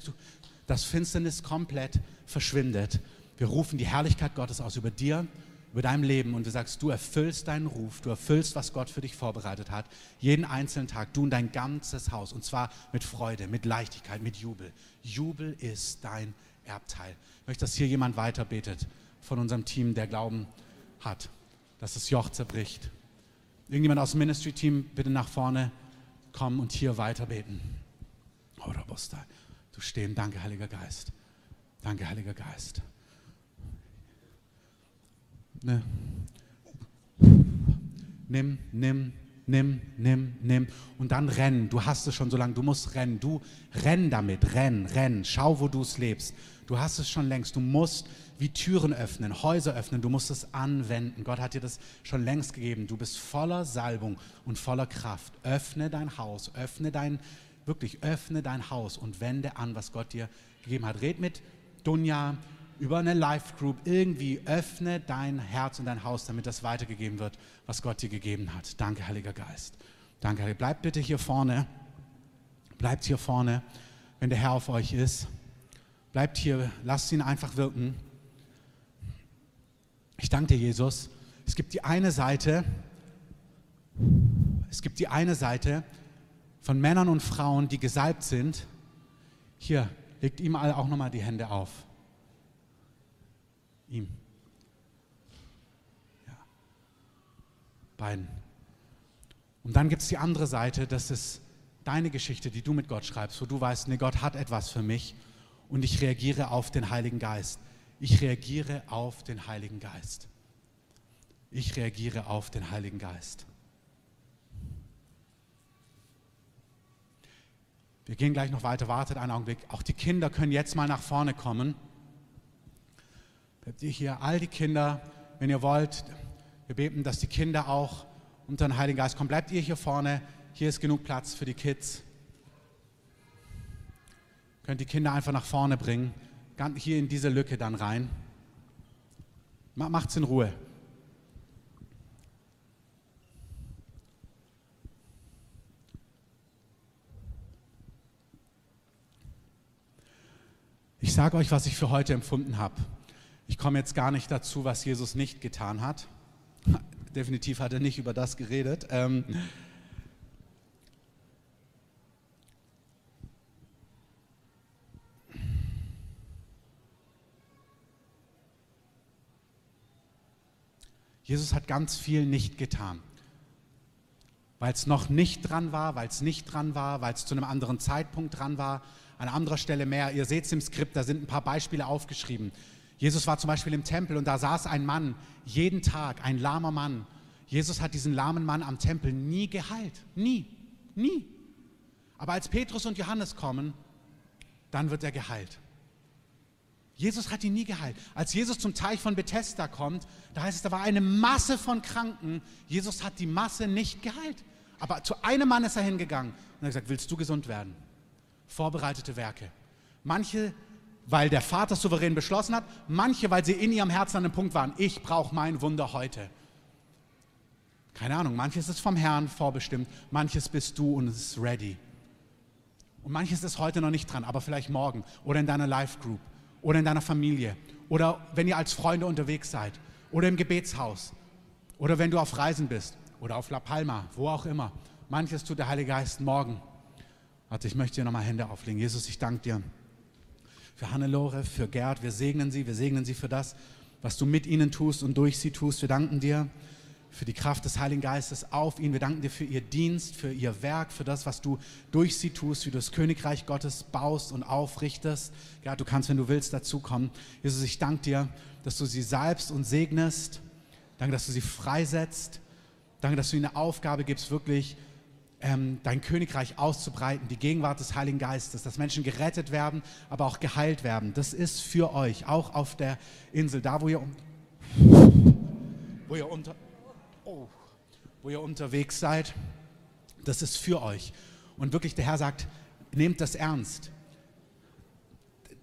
dass Finsternis komplett verschwindet. Wir rufen die Herrlichkeit Gottes aus über dir, über deinem Leben und du sagst, du erfüllst deinen Ruf, du erfüllst, was Gott für dich vorbereitet hat, jeden einzelnen Tag, du und dein ganzes Haus und zwar mit Freude, mit Leichtigkeit, mit Jubel. Jubel ist dein Erbteil. Ich möchte, dass hier jemand weiter betet von unserem Team, der Glauben hat, dass das Joch zerbricht. Irgendjemand aus dem Ministry-Team, bitte nach vorne kommen und hier weiter beten. Du stehen. Danke, Heiliger Geist. Danke, Heiliger Geist. Ne. Nimm, nimm, nimm, nimm, nimm. Und dann rennen. Du hast es schon so lange. Du musst rennen. Du renn damit. Renn, renn. Schau, wo du es lebst. Du hast es schon längst. Du musst wie Türen öffnen, Häuser öffnen. Du musst es anwenden. Gott hat dir das schon längst gegeben. Du bist voller Salbung und voller Kraft. Öffne dein Haus, öffne dein, wirklich öffne dein Haus und wende an, was Gott dir gegeben hat. Red mit Dunja, über eine Live-Group, irgendwie öffne dein Herz und dein Haus, damit das weitergegeben wird, was Gott dir gegeben hat. Danke, Heiliger Geist. Danke, Heiliger. Bleibt bitte hier vorne. Bleibt hier vorne, wenn der Herr auf euch ist. Bleibt hier, lasst ihn einfach wirken. Ich danke dir, Jesus. Es gibt die eine Seite, es gibt die eine Seite von Männern und Frauen, die gesalbt sind. Hier, legt ihm auch nochmal die Hände auf. Ihm. Ja. Beiden. Und dann gibt es die andere Seite, das ist deine Geschichte, die du mit Gott schreibst, wo du weißt, nee, Gott hat etwas für mich und ich reagiere auf den Heiligen Geist. Ich reagiere auf den Heiligen Geist. Ich reagiere auf den Heiligen Geist. Wir gehen gleich noch weiter, wartet einen Augenblick. Auch die Kinder können jetzt mal nach vorne kommen. Hier, all die Kinder, wenn ihr wollt, wir beten, dass die Kinder auch unter den Heiligen Geist kommen. Bleibt ihr hier vorne, hier ist genug Platz für die Kids. Könnt die Kinder einfach nach vorne bringen, hier in diese Lücke dann rein. Macht's in Ruhe. Ich sage euch, was ich für heute empfunden habe. Ich komme jetzt gar nicht dazu, was Jesus nicht getan hat. Definitiv hat er nicht über das geredet. Ähm, Jesus hat ganz viel nicht getan. Weil es noch nicht dran war, weil es nicht dran war, weil es zu einem anderen Zeitpunkt dran war, an anderer Stelle mehr. Ihr seht es im Skript, da sind ein paar Beispiele aufgeschrieben. Jesus war zum Beispiel im Tempel und da saß ein Mann jeden Tag, ein lahmer Mann. Jesus hat diesen lahmen Mann am Tempel nie geheilt. Nie. Nie. Aber als Petrus und Johannes kommen, dann wird er geheilt. Jesus hat ihn nie geheilt. Als Jesus zum Teich von Bethesda kommt, da heißt es, da war eine Masse von Kranken. Jesus hat die Masse nicht geheilt. Aber zu einem Mann ist er hingegangen und hat gesagt, willst du gesund werden? Vorbereitete Werke. Manche weil der Vater souverän beschlossen hat, manche, weil sie in ihrem Herzen an dem Punkt waren, ich brauche mein Wunder heute. Keine Ahnung, manches ist vom Herrn vorbestimmt, manches bist du und es ist ready. Und manches ist heute noch nicht dran, aber vielleicht morgen oder in deiner Life Group oder in deiner Familie oder wenn ihr als Freunde unterwegs seid oder im Gebetshaus oder wenn du auf Reisen bist oder auf La Palma, wo auch immer. Manches tut der Heilige Geist morgen. Warte, ich möchte dir nochmal Hände auflegen. Jesus, ich danke dir für Hannelore, für Gerd. Wir segnen sie, wir segnen sie für das, was du mit ihnen tust und durch sie tust. Wir danken dir für die Kraft des Heiligen Geistes auf ihnen. Wir danken dir für ihr Dienst, für ihr Werk, für das, was du durch sie tust, wie du das Königreich Gottes baust und aufrichtest. Gerd, du kannst, wenn du willst, dazukommen. Jesus, ich danke dir, dass du sie salbst und segnest. Danke, dass du sie freisetzt. Danke, dass du ihnen eine Aufgabe gibst, wirklich ähm, dein Königreich auszubreiten, die Gegenwart des Heiligen Geistes, dass Menschen gerettet werden, aber auch geheilt werden. Das ist für euch, auch auf der Insel, da wo ihr, wo ihr, unter, oh, wo ihr unterwegs seid. Das ist für euch. Und wirklich, der Herr sagt, nehmt das ernst.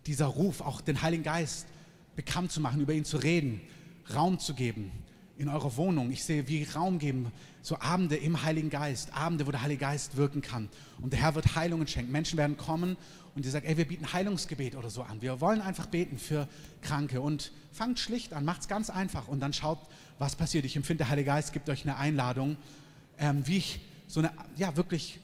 Dieser Ruf, auch den Heiligen Geist bekannt zu machen, über ihn zu reden, Raum zu geben in eurer Wohnung. Ich sehe, wie Raum geben, so Abende im Heiligen Geist, Abende, wo der Heilige Geist wirken kann. Und der Herr wird Heilungen schenken. Menschen werden kommen und die sagen, ey, wir bieten Heilungsgebet oder so an. Wir wollen einfach beten für Kranke und fangt schlicht an, macht es ganz einfach und dann schaut, was passiert. Ich empfinde, der Heilige Geist gibt euch eine Einladung, ähm, wie ich so eine, ja wirklich,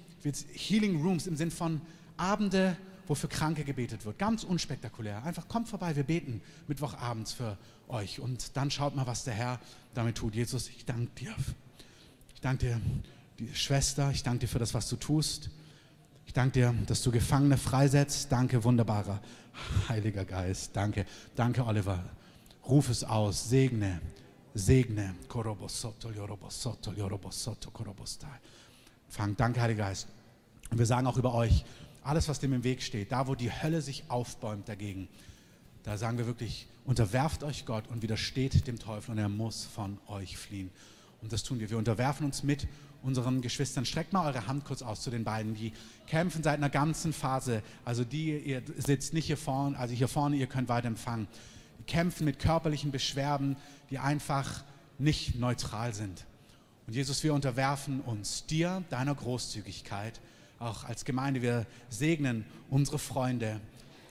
Healing Rooms im Sinn von Abende, wo für Kranke gebetet wird. Ganz unspektakulär. Einfach kommt vorbei, wir beten Mittwochabends für euch. Und dann schaut mal, was der Herr damit tut. Jesus, ich danke dir. Ich danke dir, die Schwester, ich danke dir für das, was du tust. Ich danke dir, dass du Gefangene freisetzt. Danke, wunderbarer Heiliger Geist. Danke, danke, Oliver. Ruf es aus, segne, segne. Fang, danke, Heiliger Geist. Und wir sagen auch über euch, alles, was dem im Weg steht, da wo die Hölle sich aufbäumt dagegen, da sagen wir wirklich, unterwerft euch Gott und widersteht dem Teufel und er muss von euch fliehen. Und das tun wir. Wir unterwerfen uns mit unseren Geschwistern. Streckt mal eure Hand kurz aus zu den beiden, die kämpfen seit einer ganzen Phase. Also die, ihr sitzt nicht hier vorne, also hier vorne, ihr könnt weiter empfangen. Die kämpfen mit körperlichen Beschwerden, die einfach nicht neutral sind. Und Jesus, wir unterwerfen uns dir, deiner Großzügigkeit, auch als Gemeinde. Wir segnen unsere Freunde,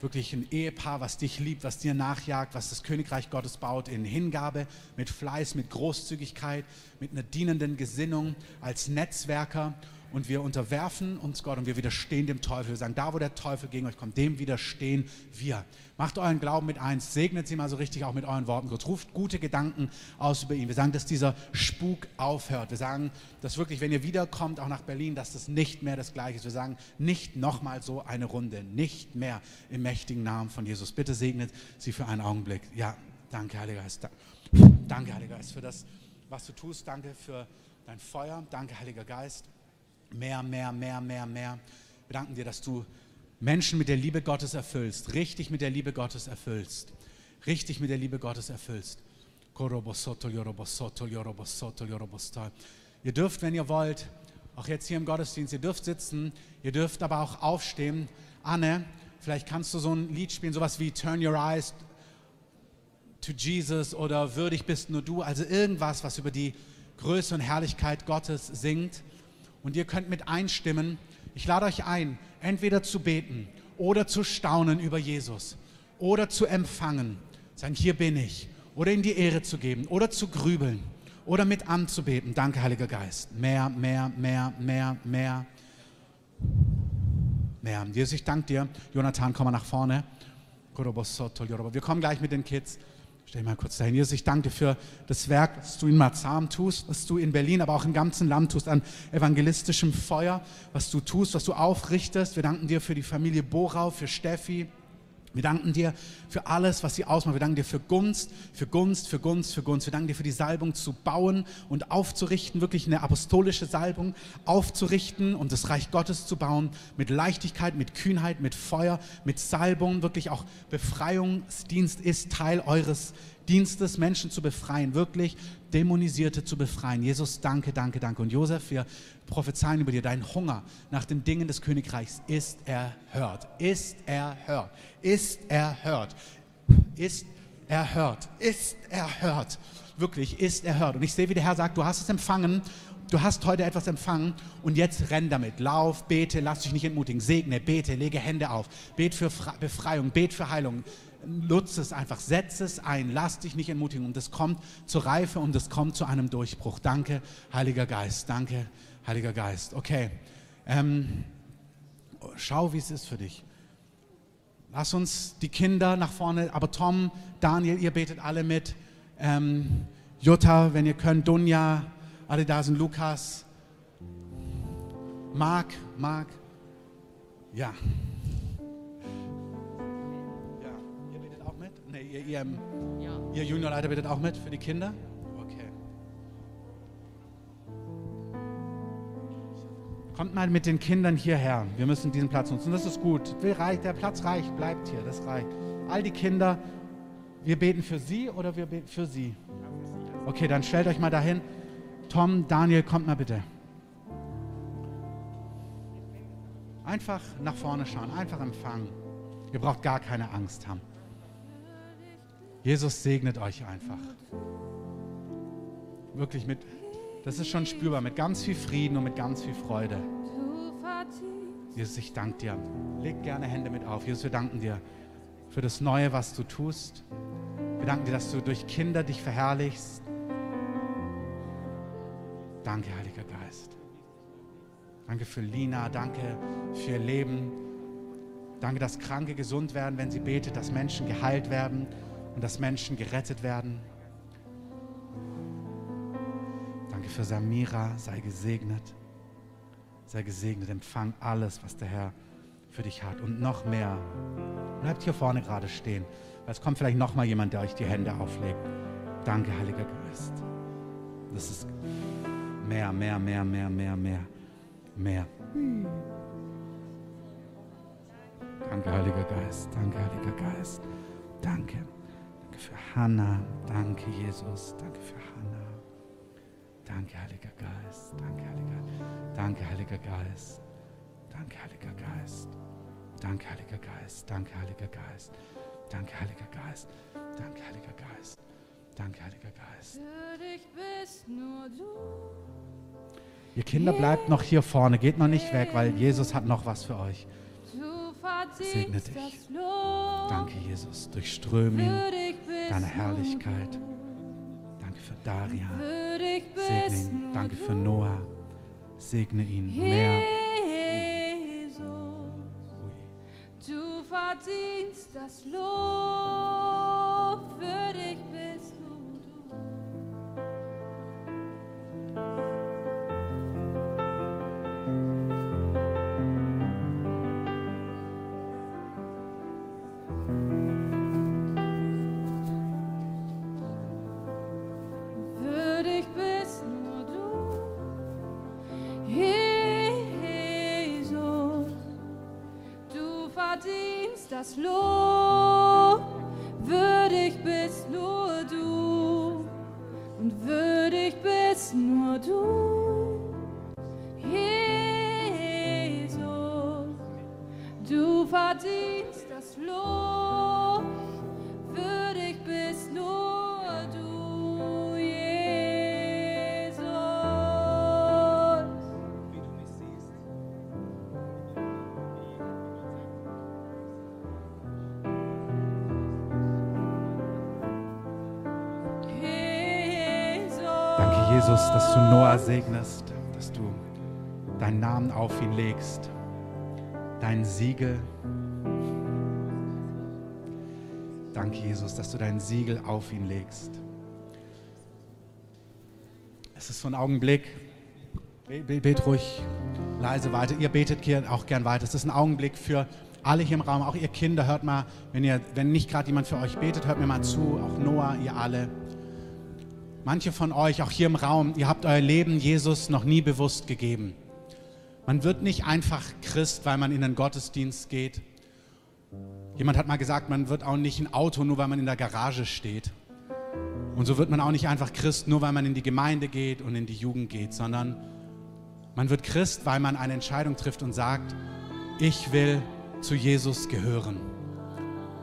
wirklich ein Ehepaar, was dich liebt, was dir nachjagt, was das Königreich Gottes baut, in Hingabe, mit Fleiß, mit Großzügigkeit, mit einer dienenden Gesinnung, als Netzwerker und wir unterwerfen uns Gott und wir widerstehen dem Teufel. Wir sagen, da wo der Teufel gegen euch kommt, dem widerstehen wir. Macht euren Glauben mit eins, segnet sie mal so richtig auch mit euren Worten. Gott ruft gute Gedanken aus über ihn. Wir sagen, dass dieser Spuk aufhört. Wir sagen, dass wirklich, wenn ihr wiederkommt, auch nach Berlin, dass das nicht mehr das Gleiche ist. Wir sagen, nicht nochmal so eine Runde, nicht mehr im mächtigen Namen von Jesus. Bitte segnet sie für einen Augenblick. Ja, danke, Heiliger Geist. Danke, Heiliger Geist, für das, was du tust. Danke für dein Feuer. Danke, Heiliger Geist mehr, mehr, mehr, mehr, mehr. Wir danken dir, dass du Menschen mit der Liebe Gottes erfüllst, richtig mit der Liebe Gottes erfüllst, richtig mit der Liebe Gottes erfüllst. Ihr dürft, wenn ihr wollt, auch jetzt hier im Gottesdienst, ihr dürft sitzen, ihr dürft aber auch aufstehen. Anne, vielleicht kannst du so ein Lied spielen, sowas wie Turn Your Eyes to Jesus oder Würdig bist nur du, also irgendwas, was über die Größe und Herrlichkeit Gottes singt und ihr könnt mit einstimmen. Ich lade euch ein, entweder zu beten oder zu staunen über Jesus oder zu empfangen, sagen, hier bin ich, oder in die Ehre zu geben oder zu grübeln oder mit anzubeten. Danke, Heiliger Geist. Mehr, mehr, mehr, mehr, mehr, mehr. Jesus, ich danke dir. Jonathan, komm mal nach vorne. Wir kommen gleich mit den Kids. Stell mal kurz dahin. Jesus, ich danke für das Werk, was du in Marzahn tust, was du in Berlin, aber auch im ganzen Land tust, an evangelistischem Feuer, was du tust, was du aufrichtest. Wir danken dir für die Familie Borau, für Steffi, wir danken dir für alles, was sie ausmacht. Wir danken dir für Gunst, für Gunst, für Gunst, für Gunst. Wir danken dir für die Salbung zu bauen und aufzurichten, wirklich eine apostolische Salbung aufzurichten und das Reich Gottes zu bauen mit Leichtigkeit, mit Kühnheit, mit Feuer, mit Salbung. Wirklich auch Befreiungsdienst ist Teil eures Dienstes, Menschen zu befreien, wirklich Dämonisierte zu befreien. Jesus, danke, danke, danke. Und Josef, wir prophezeien über dir, dein Hunger nach den Dingen des Königreichs ist erhört, ist erhört, ist erhört, ist erhört, ist erhört. Wirklich, ist erhört. Und ich sehe, wie der Herr sagt, du hast es empfangen du hast heute etwas empfangen und jetzt renn damit. Lauf, bete, lass dich nicht entmutigen. Segne, bete, lege Hände auf. Bet für Befreiung, bet für Heilung nutze es einfach, setze es ein, lass dich nicht entmutigen und es kommt zur Reife und es kommt zu einem Durchbruch. Danke, Heiliger Geist, danke, Heiliger Geist. Okay, ähm, schau, wie es ist für dich. Lass uns die Kinder nach vorne, aber Tom, Daniel, ihr betet alle mit. Ähm, Jutta, wenn ihr könnt, Dunja, alle da sind, Lukas, Marc, Marc, ja. Ihr, ihr, ja. ihr Juniorleiter bittet auch mit für die Kinder? Okay. Kommt mal mit den Kindern hierher. Wir müssen diesen Platz nutzen. Das ist gut. Der Platz reicht, bleibt hier. Das reicht. All die Kinder, wir beten für sie oder wir beten für sie? Okay, dann stellt euch mal dahin. Tom, Daniel, kommt mal bitte. Einfach nach vorne schauen, einfach empfangen. Ihr braucht gar keine Angst haben. Jesus segnet euch einfach. Wirklich mit, das ist schon spürbar, mit ganz viel Frieden und mit ganz viel Freude. Jesus, ich danke dir. Leg gerne Hände mit auf. Jesus, wir danken dir für das Neue, was du tust. Wir danken dir, dass du durch Kinder dich verherrlichst. Danke, Heiliger Geist. Danke für Lina, danke für ihr Leben. Danke, dass Kranke gesund werden, wenn sie betet, dass Menschen geheilt werden und dass Menschen gerettet werden. Danke für Samira, sei gesegnet. Sei gesegnet, empfang alles, was der Herr für dich hat und noch mehr. Bleibt hier vorne gerade stehen, weil es kommt vielleicht noch mal jemand, der euch die Hände auflegt. Danke, Heiliger Geist. Das ist mehr, mehr, mehr, mehr, mehr, mehr, mehr. Danke, Heiliger Geist. Danke, Heiliger Geist. Danke für Hannah. Danke, Jesus. Danke für Hannah. Danke, Heiliger Geist. Danke, Heiliger, Danke, Heiliger Geist. Danke, Heiliger Geist. Danke, Heiliger Geist. Danke, Heiliger Geist. Danke, Heiliger Geist. Danke, Heiliger Geist. Danke, Heiliger Geist. Würdig bist nur du. Ihr Kinder bleibt noch hier vorne, geht noch nicht weg, weil Jesus hat noch was für euch. Segne dich. Danke, Jesus. Durchström ihn. Würdig bist Deine Herrlichkeit. Danke für Daria. Würdig Segne ihn. Danke für Noah. Segne ihn mehr. Du verdienst das Lob, würdig bist das Lob, würdig bist nur du und würdig bist nur du. Jesus, du verdienst das Lob, Jesus, dass du Noah segnest, dass du deinen Namen auf ihn legst, dein Siegel. Danke, Jesus, dass du dein Siegel auf ihn legst. Es ist so ein Augenblick. Be- be- Bet ruhig leise weiter. Ihr betet hier auch gern weiter. Es ist ein Augenblick für alle hier im Raum, auch ihr Kinder. Hört mal, wenn, ihr, wenn nicht gerade jemand für euch betet, hört mir mal zu. Auch Noah, ihr alle. Manche von euch, auch hier im Raum, ihr habt euer Leben Jesus noch nie bewusst gegeben. Man wird nicht einfach Christ, weil man in den Gottesdienst geht. Jemand hat mal gesagt, man wird auch nicht ein Auto, nur weil man in der Garage steht. Und so wird man auch nicht einfach Christ, nur weil man in die Gemeinde geht und in die Jugend geht, sondern man wird Christ, weil man eine Entscheidung trifft und sagt, ich will zu Jesus gehören.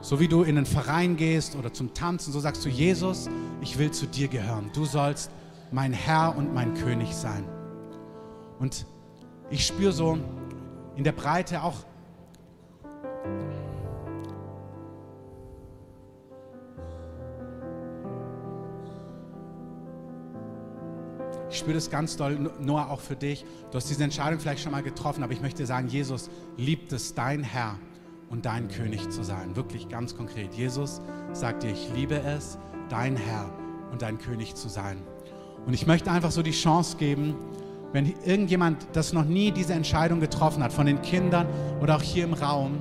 So wie du in einen Verein gehst oder zum Tanzen, so sagst du, Jesus, ich will zu dir gehören. Du sollst mein Herr und mein König sein. Und ich spüre so in der Breite auch, ich spüre das ganz doll, Noah, auch für dich. Du hast diese Entscheidung vielleicht schon mal getroffen, aber ich möchte dir sagen, Jesus liebt es, dein Herr und dein König zu sein. Wirklich ganz konkret. Jesus sagt dir, ich liebe es, dein Herr und dein König zu sein. Und ich möchte einfach so die Chance geben, wenn irgendjemand das noch nie diese Entscheidung getroffen hat, von den Kindern oder auch hier im Raum,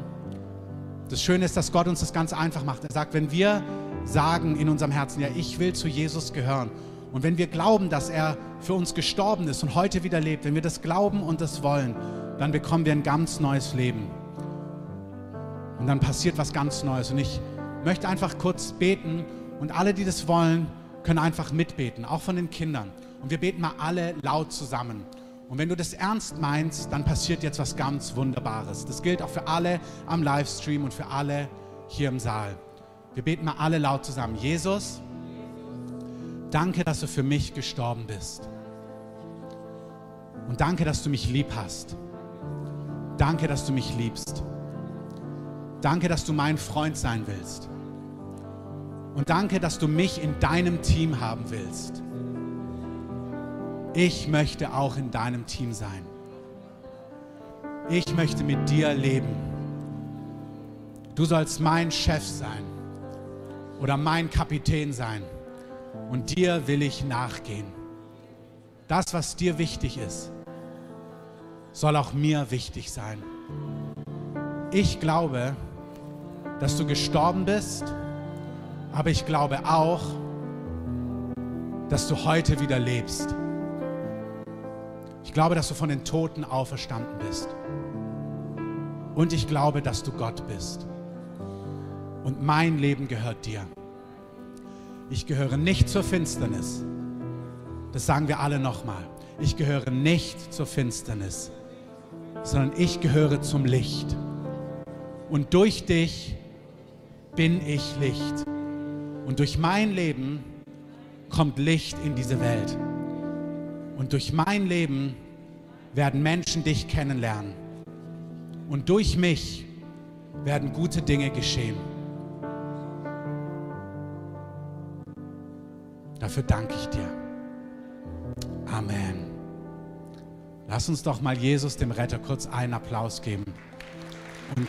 das Schöne ist, dass Gott uns das ganz einfach macht. Er sagt, wenn wir sagen in unserem Herzen, ja, ich will zu Jesus gehören, und wenn wir glauben, dass er für uns gestorben ist und heute wieder lebt, wenn wir das glauben und das wollen, dann bekommen wir ein ganz neues Leben. Und dann passiert was ganz Neues. Und ich möchte einfach kurz beten und alle, die das wollen, können einfach mitbeten, auch von den Kindern. Und wir beten mal alle laut zusammen. Und wenn du das ernst meinst, dann passiert jetzt was ganz Wunderbares. Das gilt auch für alle am Livestream und für alle hier im Saal. Wir beten mal alle laut zusammen. Jesus, danke, dass du für mich gestorben bist. Und danke, dass du mich lieb hast. Danke, dass du mich liebst. Danke, dass du mein Freund sein willst. Und danke, dass du mich in deinem Team haben willst. Ich möchte auch in deinem Team sein. Ich möchte mit dir leben. Du sollst mein Chef sein oder mein Kapitän sein. Und dir will ich nachgehen. Das, was dir wichtig ist, soll auch mir wichtig sein. Ich glaube, dass du gestorben bist, aber ich glaube auch, dass du heute wieder lebst. Ich glaube, dass du von den Toten auferstanden bist. Und ich glaube, dass du Gott bist. Und mein Leben gehört dir. Ich gehöre nicht zur Finsternis. Das sagen wir alle nochmal. Ich gehöre nicht zur Finsternis, sondern ich gehöre zum Licht. Und durch dich bin ich Licht. Und durch mein Leben kommt Licht in diese Welt. Und durch mein Leben werden Menschen dich kennenlernen. Und durch mich werden gute Dinge geschehen. Dafür danke ich dir. Amen. Lass uns doch mal Jesus, dem Retter, kurz einen Applaus geben. Und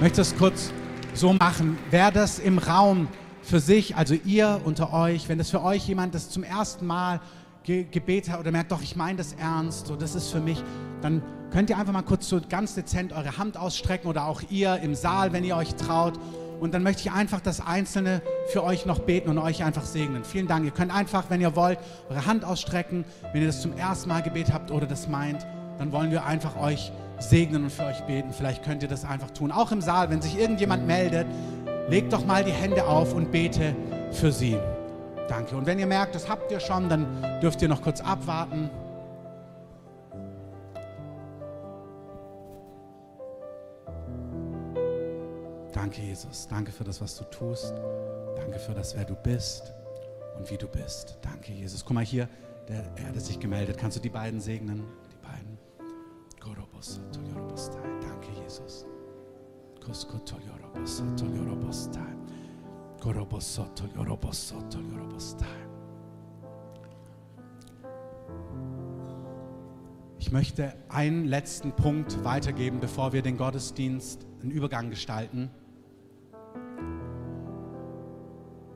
ich möchte es kurz so machen. Wer das im Raum für sich, also ihr unter euch, wenn das für euch jemand das zum ersten Mal ge gebetet hat oder merkt, doch, ich meine das ernst, so das ist für mich, dann könnt ihr einfach mal kurz so ganz dezent eure Hand ausstrecken oder auch ihr im Saal, wenn ihr euch traut. Und dann möchte ich einfach das Einzelne für euch noch beten und euch einfach segnen. Vielen Dank. Ihr könnt einfach, wenn ihr wollt, eure Hand ausstrecken. Wenn ihr das zum ersten Mal gebetet habt oder das meint, dann wollen wir einfach euch segnen und für euch beten. Vielleicht könnt ihr das einfach tun. Auch im Saal, wenn sich irgendjemand meldet, legt doch mal die Hände auf und bete für sie. Danke. Und wenn ihr merkt, das habt ihr schon, dann dürft ihr noch kurz abwarten. Danke, Jesus. Danke für das, was du tust. Danke für das, wer du bist und wie du bist. Danke, Jesus. Guck mal hier, der, er hat sich gemeldet. Kannst du die beiden segnen? Danke, Jesus. Ich möchte einen letzten Punkt weitergeben, bevor wir den Gottesdienst, einen Übergang gestalten.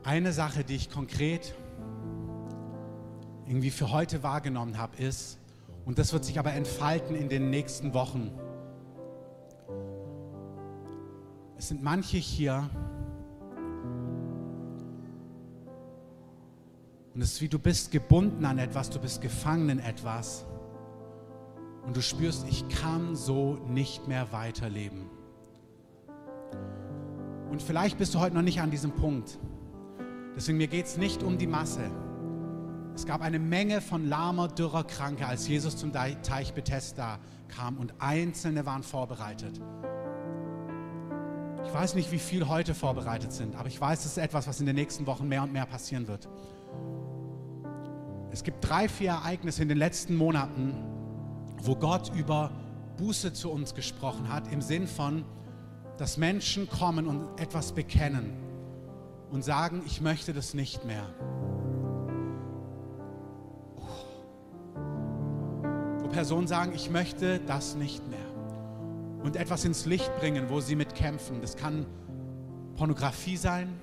Eine Sache, die ich konkret irgendwie für heute wahrgenommen habe, ist, und das wird sich aber entfalten in den nächsten Wochen. Es sind manche hier, und es ist wie du bist gebunden an etwas, du bist gefangen in etwas und du spürst, ich kann so nicht mehr weiterleben. Und vielleicht bist du heute noch nicht an diesem Punkt. Deswegen mir geht es nicht um die Masse. Es gab eine Menge von lahmer, dürrer Kranke, als Jesus zum Teich Bethesda kam und Einzelne waren vorbereitet. Ich weiß nicht, wie viel heute vorbereitet sind, aber ich weiß, es ist etwas, was in den nächsten Wochen mehr und mehr passieren wird. Es gibt drei, vier Ereignisse in den letzten Monaten, wo Gott über Buße zu uns gesprochen hat, im Sinn von, dass Menschen kommen und etwas bekennen und sagen, ich möchte das nicht mehr. Wo Personen sagen, ich möchte das nicht mehr. Und etwas ins Licht bringen, wo sie mit kämpfen. Das kann Pornografie sein.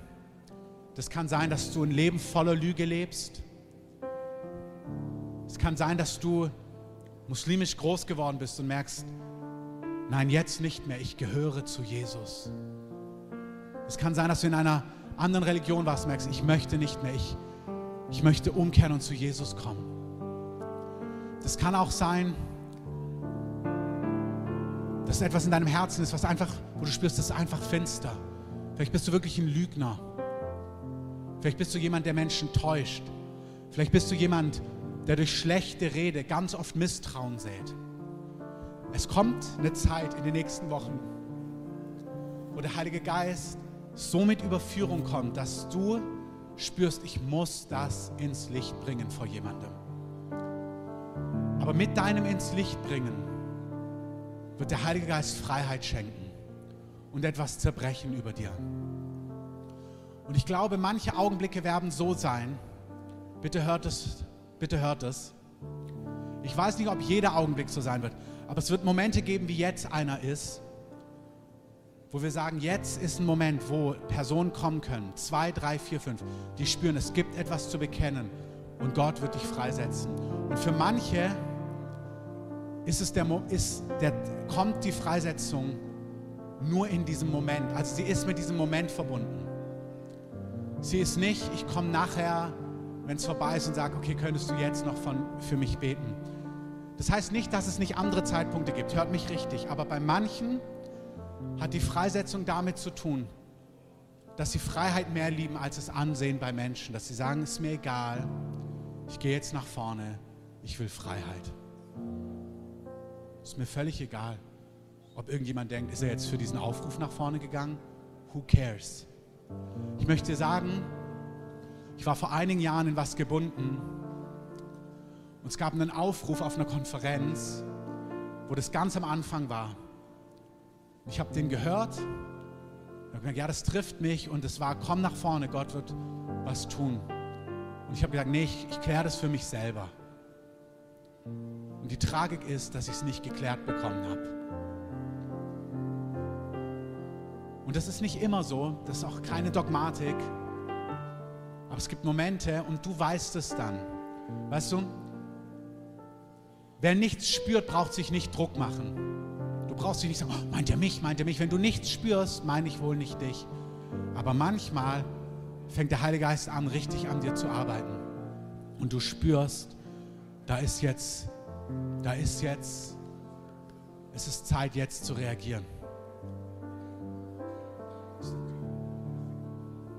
Das kann sein, dass du ein Leben voller Lüge lebst. Es kann sein, dass du muslimisch groß geworden bist und merkst, nein, jetzt nicht mehr, ich gehöre zu Jesus. Es kann sein, dass du in einer anderen Religion warst, merkst, ich möchte nicht mehr, ich, ich möchte umkehren und zu Jesus kommen. Das kann auch sein, dass etwas in deinem Herzen ist, was einfach, wo du spürst, das ist einfach finster. Vielleicht bist du wirklich ein Lügner. Vielleicht bist du jemand, der Menschen täuscht. Vielleicht bist du jemand, der durch schlechte Rede ganz oft Misstrauen sät. Es kommt eine Zeit in den nächsten Wochen, wo der Heilige Geist so mit Überführung kommt, dass du spürst, ich muss das ins Licht bringen vor jemandem. Aber mit deinem ins Licht bringen wird der Heilige Geist Freiheit schenken und etwas zerbrechen über dir. Und ich glaube, manche Augenblicke werden so sein. Bitte hört es, bitte hört es. Ich weiß nicht, ob jeder Augenblick so sein wird, aber es wird Momente geben, wie jetzt einer ist, wo wir sagen, jetzt ist ein Moment, wo Personen kommen können, zwei, drei, vier, fünf, die spüren, es gibt etwas zu bekennen und Gott wird dich freisetzen. Und für manche ist es der, ist der, kommt die Freisetzung nur in diesem Moment. Also sie ist mit diesem Moment verbunden. Sie ist nicht, ich komme nachher, wenn es vorbei ist und sage, okay, könntest du jetzt noch von, für mich beten. Das heißt nicht, dass es nicht andere Zeitpunkte gibt, hört mich richtig, aber bei manchen hat die Freisetzung damit zu tun, dass sie Freiheit mehr lieben als das Ansehen bei Menschen, dass sie sagen, es ist mir egal, ich gehe jetzt nach vorne, ich will Freiheit. Ist mir völlig egal, ob irgendjemand denkt, ist er jetzt für diesen Aufruf nach vorne gegangen? who cares? Ich möchte sagen, ich war vor einigen Jahren in was gebunden und es gab einen Aufruf auf einer Konferenz, wo das ganz am Anfang war. Ich habe den gehört, ich habe gedacht, ja, das trifft mich und es war, komm nach vorne, Gott wird was tun. Und ich habe gesagt, nee, ich, ich kläre das für mich selber. Die Tragik ist, dass ich es nicht geklärt bekommen habe. Und das ist nicht immer so, das ist auch keine Dogmatik. Aber es gibt Momente und du weißt es dann. Weißt du, wer nichts spürt, braucht sich nicht Druck machen. Du brauchst dich nicht sagen, oh, meint er mich, meint er mich. Wenn du nichts spürst, meine ich wohl nicht dich. Aber manchmal fängt der Heilige Geist an, richtig an dir zu arbeiten. Und du spürst, da ist jetzt, da ist jetzt, es ist Zeit jetzt zu reagieren.